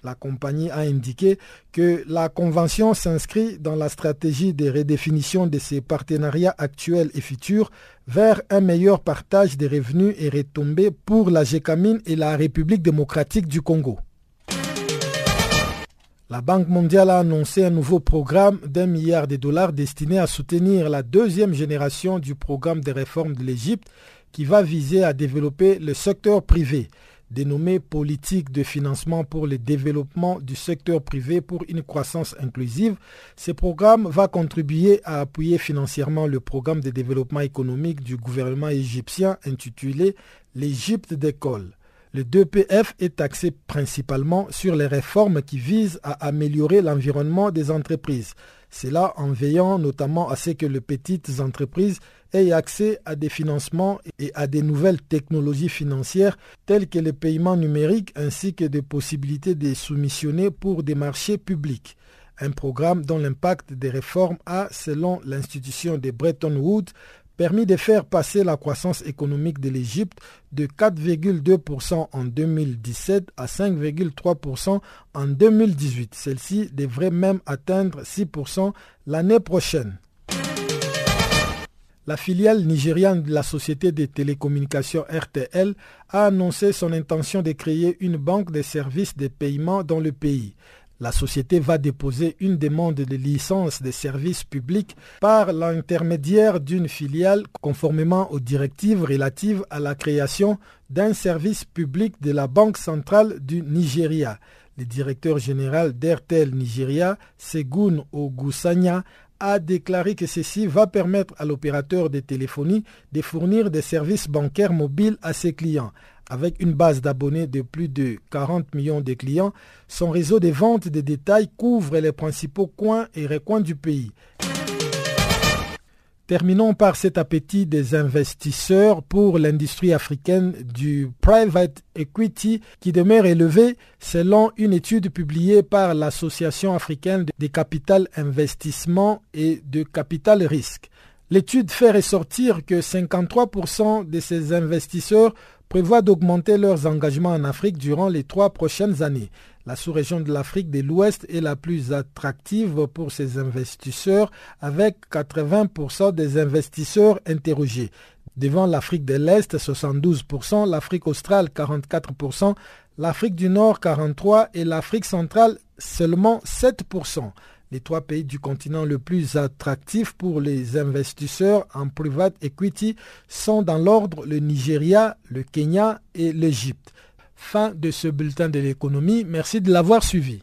L: La compagnie a indiqué que la convention s'inscrit dans la stratégie de redéfinition de ses partenariats actuels et futurs vers un meilleur partage des revenus et retombées pour la GECAMINE et la République démocratique du Congo. La Banque mondiale a annoncé un nouveau programme d'un milliard de dollars destiné à soutenir la deuxième génération du programme de réforme de l'Égypte qui va viser à développer le secteur privé dénommé Politique de financement pour le développement du secteur privé pour une croissance inclusive. Ce programme va contribuer à appuyer financièrement le programme de développement économique du gouvernement égyptien intitulé L'Égypte d'école. Le 2PF est axé principalement sur les réformes qui visent à améliorer l'environnement des entreprises. C'est là en veillant notamment à ce que les petites entreprises aient accès à des financements et à des nouvelles technologies financières telles que le paiement numérique ainsi que des possibilités de soumissionner pour des marchés publics. Un programme dont l'impact des réformes a, selon l'institution de Bretton Woods, permis de faire passer la croissance économique de l'Égypte de 4,2% en 2017 à 5,3% en 2018. Celle-ci devrait même atteindre 6% l'année prochaine. La filiale nigériane de la société de télécommunications RTL a annoncé son intention de créer une banque de services de paiement dans le pays. La société va déposer une demande de licence de services publics par l'intermédiaire d'une filiale conformément aux directives relatives à la création d'un service public de la Banque centrale du Nigeria. Le directeur général d'Airtel Nigeria, Segun Ogusanya, a déclaré que ceci va permettre à l'opérateur de téléphonie de fournir des services bancaires mobiles à ses clients. Avec une base d'abonnés de plus de 40 millions de clients, son réseau de vente de détail couvre les principaux coins et recoins du pays. Terminons par cet appétit des investisseurs pour l'industrie africaine du private equity qui demeure élevé selon une étude publiée par l'Association africaine des capital investissement et de capital risque. L'étude fait ressortir que 53% de ces investisseurs prévoit d'augmenter leurs engagements en Afrique durant les trois prochaines années. La sous-région de l'Afrique de l'Ouest est la plus attractive pour ces investisseurs avec 80% des investisseurs interrogés. Devant l'Afrique de l'Est, 72%, l'Afrique australe, 44%, l'Afrique du Nord, 43% et l'Afrique centrale, seulement 7% les trois pays du continent le plus attractifs pour les investisseurs en private equity sont dans l'ordre le Nigeria, le Kenya et l'Égypte. Fin de ce bulletin de l'économie. Merci de l'avoir suivi.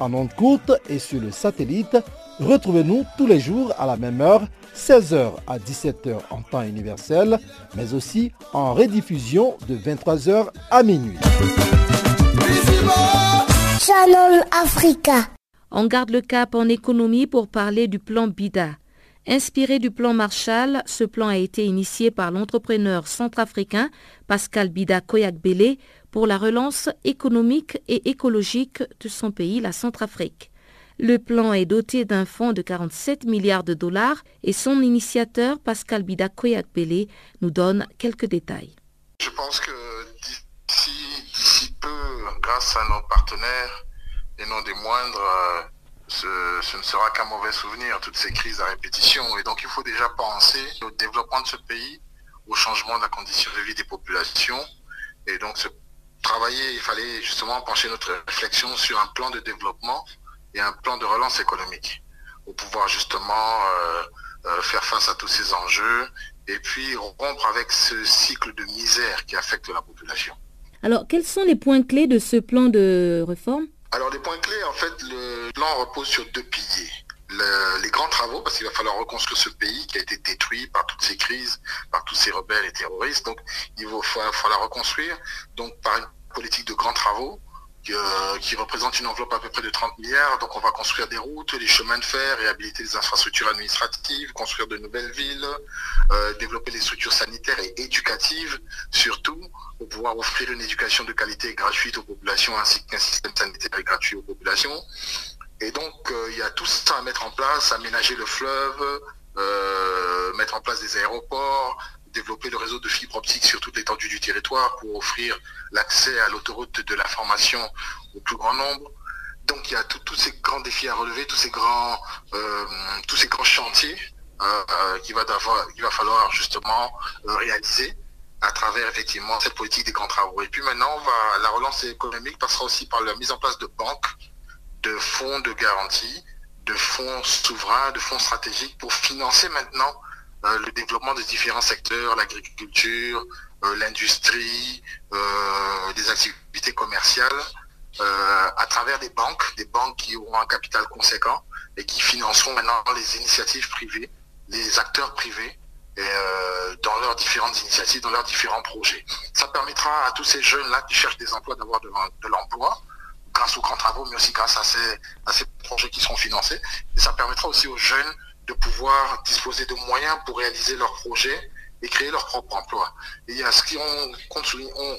N: en ondes courte et sur le satellite, retrouvez-nous tous les jours à la même heure, 16h à 17h en temps universel, mais aussi en rediffusion de 23h à minuit.
A: Channel Africa. On garde le cap en économie pour parler du plan BIDA. Inspiré du plan Marshall, ce plan a été initié par l'entrepreneur centrafricain Pascal Bida Koyak-Bele pour la relance économique et écologique de son pays, la Centrafrique. Le plan est doté d'un fonds de 47 milliards de dollars et son initiateur, Pascal Bida Koyak-Bele, nous donne quelques détails.
O: Je pense que d'ici peu, grâce à nos partenaires et non des moindres, euh, ce, ne sera qu'un mauvais souvenir, toutes ces crises à répétition. Et donc il faut déjà penser au développement de ce pays, au changement de la condition de vie des populations. Et donc travailler, il fallait justement pencher notre réflexion sur un plan de développement et un plan de relance économique pour pouvoir justement euh, euh, faire face à tous ces enjeux et puis rompre avec ce cycle de misère qui affecte la population.
A: Alors, quels sont les points clés de ce plan de réforme?
O: Alors les points clés, en fait, le plan repose sur deux piliers. Les grands travaux, parce qu'il va falloir reconstruire ce pays qui a été détruit par toutes ces crises, par tous ces rebelles et terroristes. Donc il va falloir reconstruire donc par une politique de grands travaux euh, qui représente une enveloppe à peu près de 30 milliards. Donc on va construire des routes, des chemins de fer, réhabiliter les infrastructures administratives, construire de nouvelles villes, euh, développer les structures sanitaires et éducatives, surtout pour pouvoir offrir une éducation de qualité gratuite aux populations ainsi qu'un système sanitaire gratuit aux populations. Et donc euh, il y a tout ça à mettre en place, aménager le fleuve, mettre en place des aéroports, développer le réseau de fibre optique sur toute l'étendue du territoire pour offrir l'accès à l'autoroute de l'information au plus grand nombre. Donc il y a tous ces grands défis à relever, tous ces grands, euh, chantiers euh, euh, qu'il va, va falloir justement réaliser à travers effectivement cette politique des grands travaux. Et puis maintenant, la relance économique passera aussi par la mise en place de banques, de fonds de garantie, de fonds souverains, de fonds stratégiques pour financer maintenant euh, le développement des différents secteurs, l'agriculture, euh, l'industrie, euh, des activités commerciales, à travers des banques, des banques qui auront un capital conséquent et qui financeront maintenant les initiatives privées, les acteurs privés dans leurs différentes initiatives, dans leurs différents projets. Ça permettra à tous ces jeunes-là qui cherchent des emplois d'avoir de, l'emploi grâce aux grands travaux, mais aussi grâce à ces, à ces projets qui seront financés. Et ça permettra aussi aux jeunes de pouvoir disposer de moyens pour réaliser leurs projets et créer leur propre emploi. Et il y a ce qui compte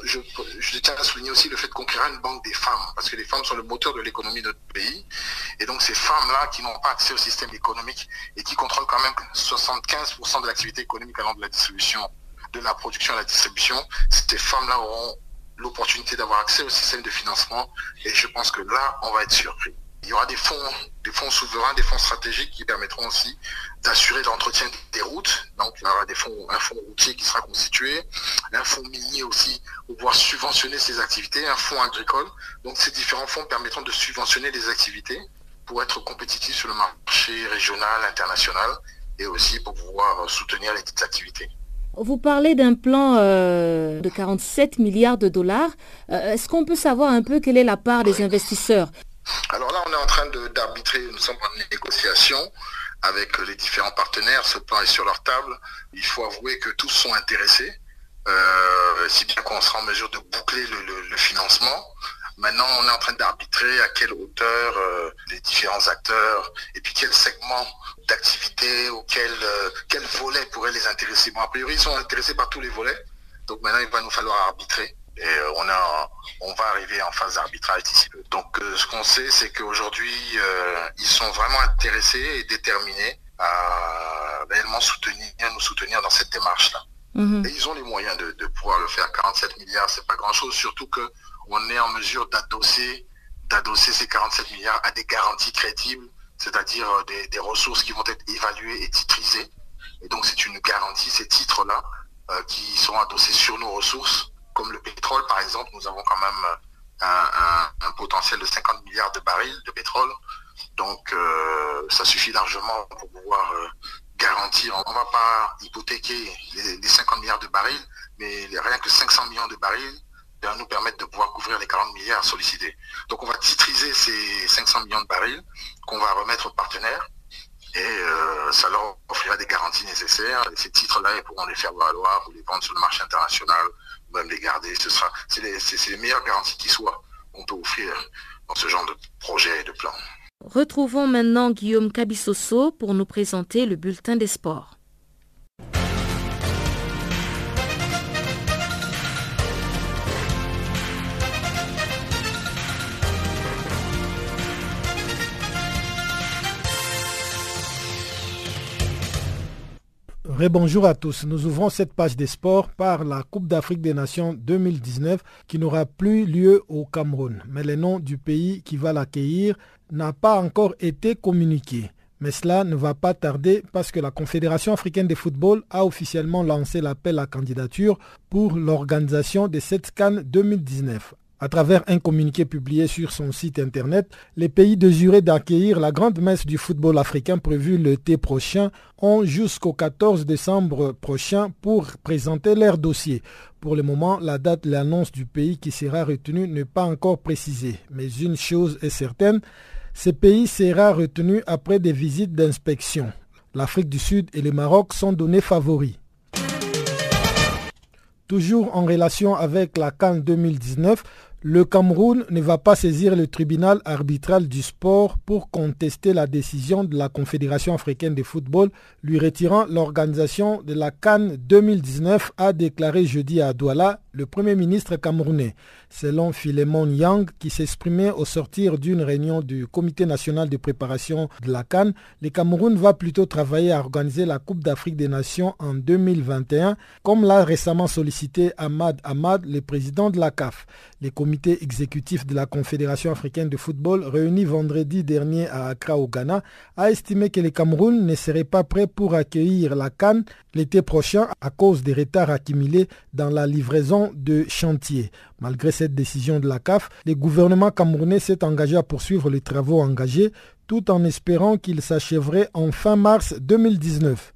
O: je, tiens à souligner aussi le fait qu'on créera une banque des femmes, parce que les femmes sont le moteur de l'économie de notre pays. Et donc ces femmes-là qui n'ont pas accès au système économique et qui contrôlent quand même 75% de l'activité économique allant de la distribution, de la production à la distribution, ces femmes-là auront l'opportunité d'avoir accès au système de financement. Et je pense que là, on va être surpris. Il y aura des fonds, souverains, des fonds stratégiques qui permettront aussi d'assurer l'entretien des routes. Donc il y aura des fonds, un fonds routier qui sera constitué, un fonds minier aussi pour pouvoir subventionner ces activités, un fonds agricole. Donc ces différents fonds permettront de subventionner les activités pour être compétitifs sur le marché régional, international et aussi pour pouvoir soutenir les activités.
A: Vous parlez d'un plan euh, de 47 milliards de dollars. Euh, est-ce qu'on peut savoir un peu quelle est la part des investisseurs?
O: Alors là, on est en train d'arbitrer, nous sommes en négociation avec les différents partenaires, ce plan est sur leur table. Il faut avouer que tous sont intéressés, euh, si bien qu'on sera en mesure de boucler le, financement. Maintenant, on est en train d'arbitrer à quelle hauteur euh, les différents acteurs et puis quel segment d'activité ou quel, euh, quel volet pourrait les intéresser. Bon, a priori, ils sont intéressés par tous les volets. Donc maintenant, il va nous falloir arbitrer. Et euh, on, a, on va arriver en phase d'arbitrage d'ici peu. Donc ce qu'on sait, c'est qu'aujourd'hui, ils sont vraiment intéressés et déterminés à réellement soutenir, nous soutenir dans cette démarche-là. Mhm. Et ils ont les moyens de, pouvoir le faire. 47 milliards, c'est pas grand-chose, surtout qu'on est en mesure d'adosser ces 47 milliards à des garanties crédibles, c'est-à-dire des, ressources qui vont être évaluées et titrisées. Et donc c'est une garantie, ces titres-là, qui sont adossés sur nos ressources comme le pétrole, par exemple, nous avons quand même euh, un, potentiel de 50 milliards de barils de pétrole. Donc, euh, ça suffit largement pour pouvoir euh, garantir. On ne va pas hypothéquer les, 50 milliards de barils, mais rien que 500 millions de barils nous permettre de pouvoir couvrir les 40 milliards sollicités. Donc, on va titriser ces 500 millions de barils qu'on va remettre aux partenaires et ça leur offrira des garanties nécessaires. Et ces titres-là, ils pourront les faire valoir ou les vendre sur le marché international même les garder. Ce sera, c'est les, meilleures garanties qui soient qu'on peut offrir dans ce genre de projet et de plan.
A: Retrouvons maintenant Guillaume Cabissoso pour nous présenter le bulletin des sports.
L: Bonjour à tous. Nous ouvrons cette page des sports par la Coupe d'Afrique des Nations 2019 qui n'aura plus lieu au Cameroun. Mais le nom du pays qui va l'accueillir n'a pas encore été communiqué. Mais cela ne va pas tarder parce que la Confédération africaine de football a officiellement lancé l'appel à candidature pour l'organisation de cette Cannes 2019. À travers un communiqué publié sur son site internet, les pays désirait d'accueillir la grande messe du football africain prévue l'été prochain ont jusqu'au 14 décembre prochain pour présenter leur dossier. Pour le moment, la date l'annonce du pays qui sera retenu n'est pas encore précisée. Mais une chose est certaine, ce pays sera retenu après des visites d'inspection. L'Afrique du Sud et le Maroc sont donnés favoris. Toujours en relation avec la Cannes 2019, le Cameroun ne va pas saisir le tribunal arbitral du sport pour contester la décision de la Confédération africaine de football lui retirant l'organisation de la Cannes 2019, a déclaré jeudi à Douala le Premier ministre camerounais. Selon Philemon Yang, qui s'exprimait au sortir d'une réunion du Comité national de préparation de la Cannes, le Cameroun va plutôt travailler à organiser la Coupe d'Afrique des Nations en 2021, comme l'a récemment sollicité Ahmad Ahmad, le président de la CAF. Comité exécutif de la Confédération africaine de football, réuni vendredi dernier à Accra au Ghana, a estimé que le Cameroun ne serait pas prêt pour accueillir la Cannes l'été prochain à cause des retards accumulés dans la livraison de chantiers. Malgré cette décision de la CAF, le gouvernement camerounais s'est engagé à poursuivre les travaux engagés tout en espérant qu'ils s'achèveraient en fin mars 2019.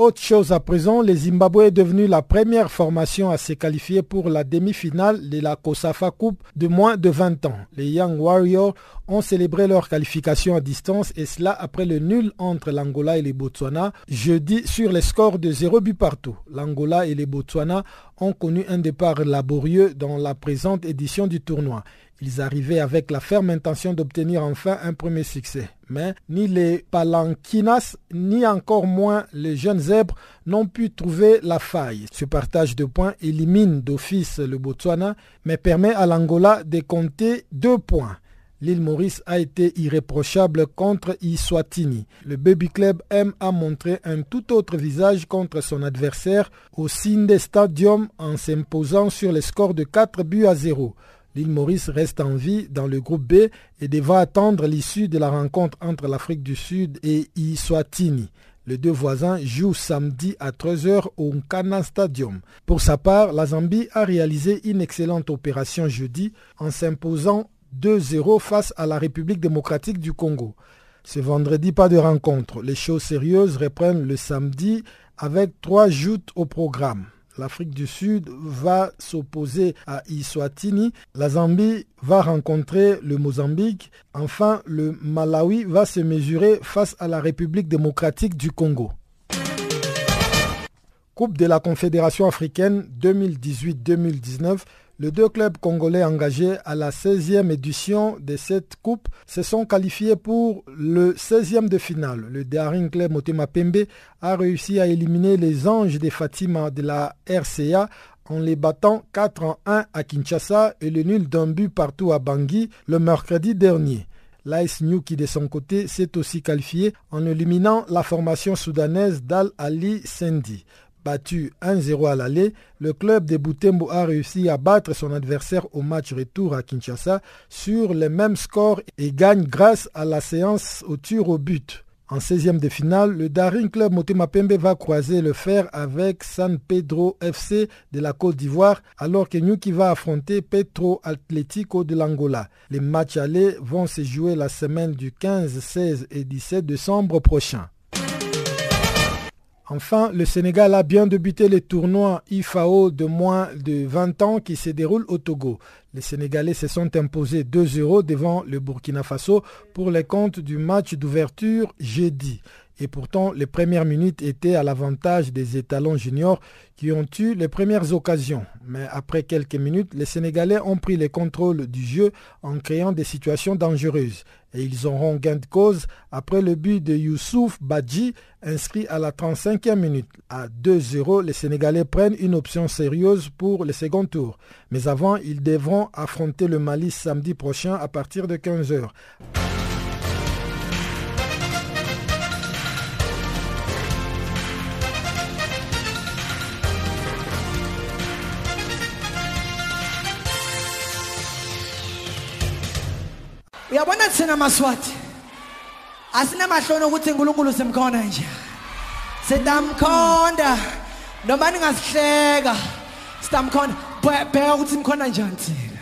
L: Autre chose à présent, le Zimbabwe est devenu la première formation à se qualifier pour la demi-finale de la COSAFA Coupe de moins de 20 ans. Les Young Warriors ont célébré leur qualification à distance et cela après le nul entre l'Angola et les Botswana jeudi sur les scores de 0 but partout. L'Angola et les Botswana ont connu un départ laborieux dans la présente édition du tournoi. Ils arrivaient avec la ferme intention d'obtenir enfin un premier succès. Mais ni les Palanquinas, ni encore moins les jeunes zèbres n'ont pu trouver la faille. Ce partage de points élimine d'office le Botswana, mais permet à l'Angola de compter deux points. L'île Maurice a été irréprochable contre Iswatini. Le Baby Club M a montré un tout autre visage contre son adversaire au Sinde Stadium en s'imposant sur les scores de 4 buts à 0. L'île Maurice reste en vie dans le groupe B et devra attendre l'issue de la rencontre entre l'Afrique du Sud et Iswatini. Les deux voisins jouent samedi à 13h au Nkana Stadium. Pour sa part, la Zambie a réalisé une excellente opération jeudi en s'imposant 2-0 face à la République démocratique du Congo. Ce vendredi, pas de rencontre. Les choses sérieuses reprennent le samedi avec trois joutes au programme. L'Afrique du Sud va s'opposer à Iswatini. La Zambie va rencontrer le Mozambique. Enfin, le Malawi va se mesurer face à la République démocratique du Congo. Coupe de la Confédération africaine 2018-2019. Les deux clubs congolais engagés à la 16e édition de cette coupe se sont qualifiés pour le 16e de finale. Le Daring Club Motema Pembe a réussi à éliminer les Anges de Fatima de la RCA en les battant 4 en 1 à Kinshasa et le nul d'un but partout à Bangui le mercredi dernier. L'Ice New qui de son côté s'est aussi qualifié en éliminant la formation soudanaise d'Al Ali Sendi. Battu 1-0 à l'aller, le club de Butembo a réussi à battre son adversaire au match retour à Kinshasa sur le même score et gagne grâce à la séance au tir au but. En 16e de finale, le Daring Club Motema Pembe va croiser le fer avec San Pedro FC de la Côte d'Ivoire, alors que Nyuki va affronter Petro Atlético de l'Angola. Les matchs allés vont se jouer la semaine du 15, 16 et 17 décembre prochain. Enfin, le Sénégal a bien débuté le tournoi IFAO de moins de 20 ans qui se déroule au Togo. Les Sénégalais se sont imposés 2-0 devant le Burkina Faso pour les comptes du match d'ouverture jeudi. Et pourtant, les premières minutes étaient à l'avantage des étalons juniors qui ont eu les premières occasions. Mais après quelques minutes, les Sénégalais ont pris le contrôle du jeu en créant des situations dangereuses. Et ils auront gain de cause après le but de Youssouf Badji inscrit à la 35e minute. À 2-0, les Sénégalais prennent une option sérieuse pour le second tour. Mais avant, ils devront affronter le Mali samedi prochain à partir de 15h.
P: Uyabona thina maswati asinamahloni ukuthi unkulunkulu simkhona nje. Sitamkhonda. Noma ningasihleka sitamkhonda. Bheka ukuthi nikhona njani thina?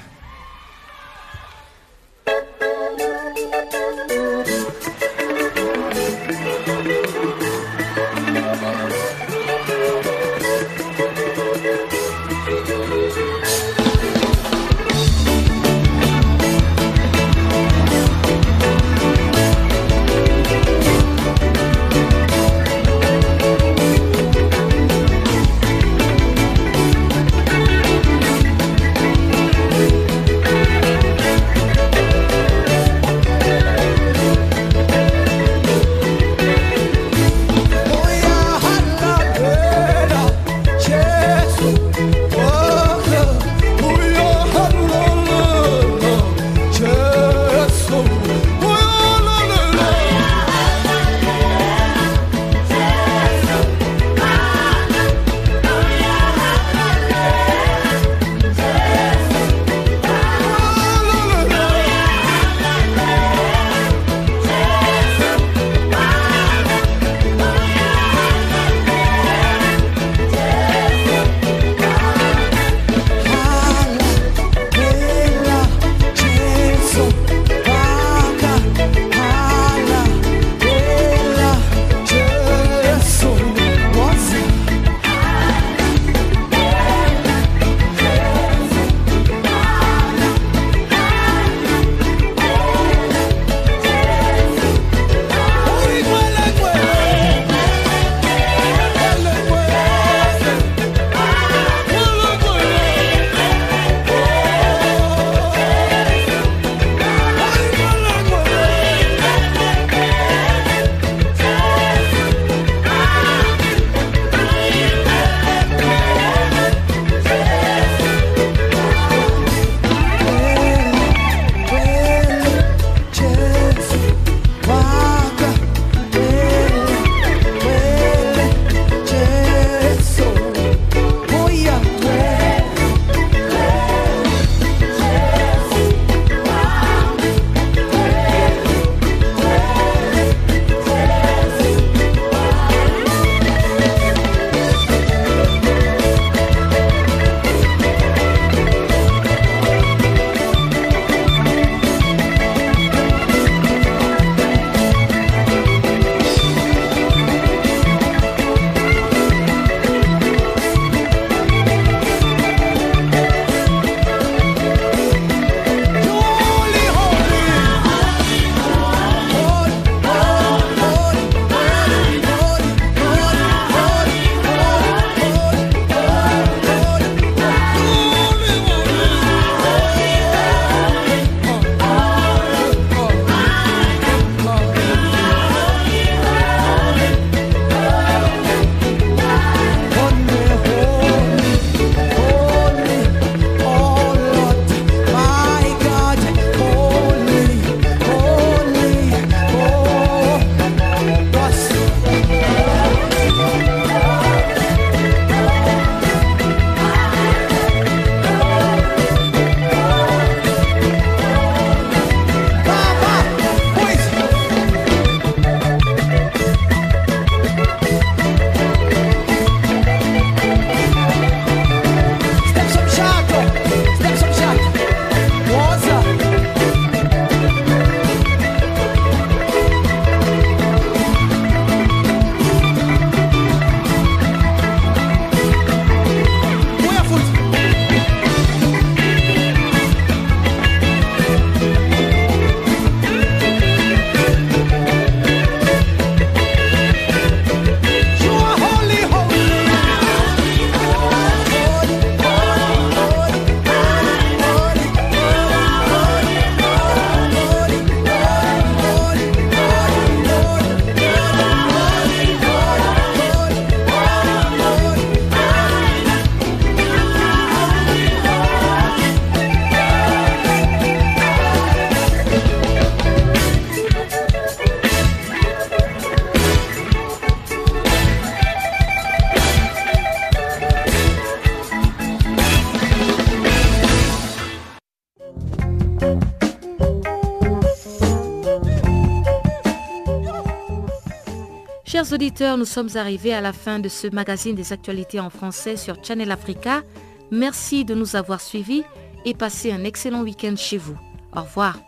A: Auditeurs, nous sommes arrivés à la fin de ce magazine des actualités en français sur Channel Africa. Merci de nous avoir suivis et passez un excellent week-end chez vous. Au revoir.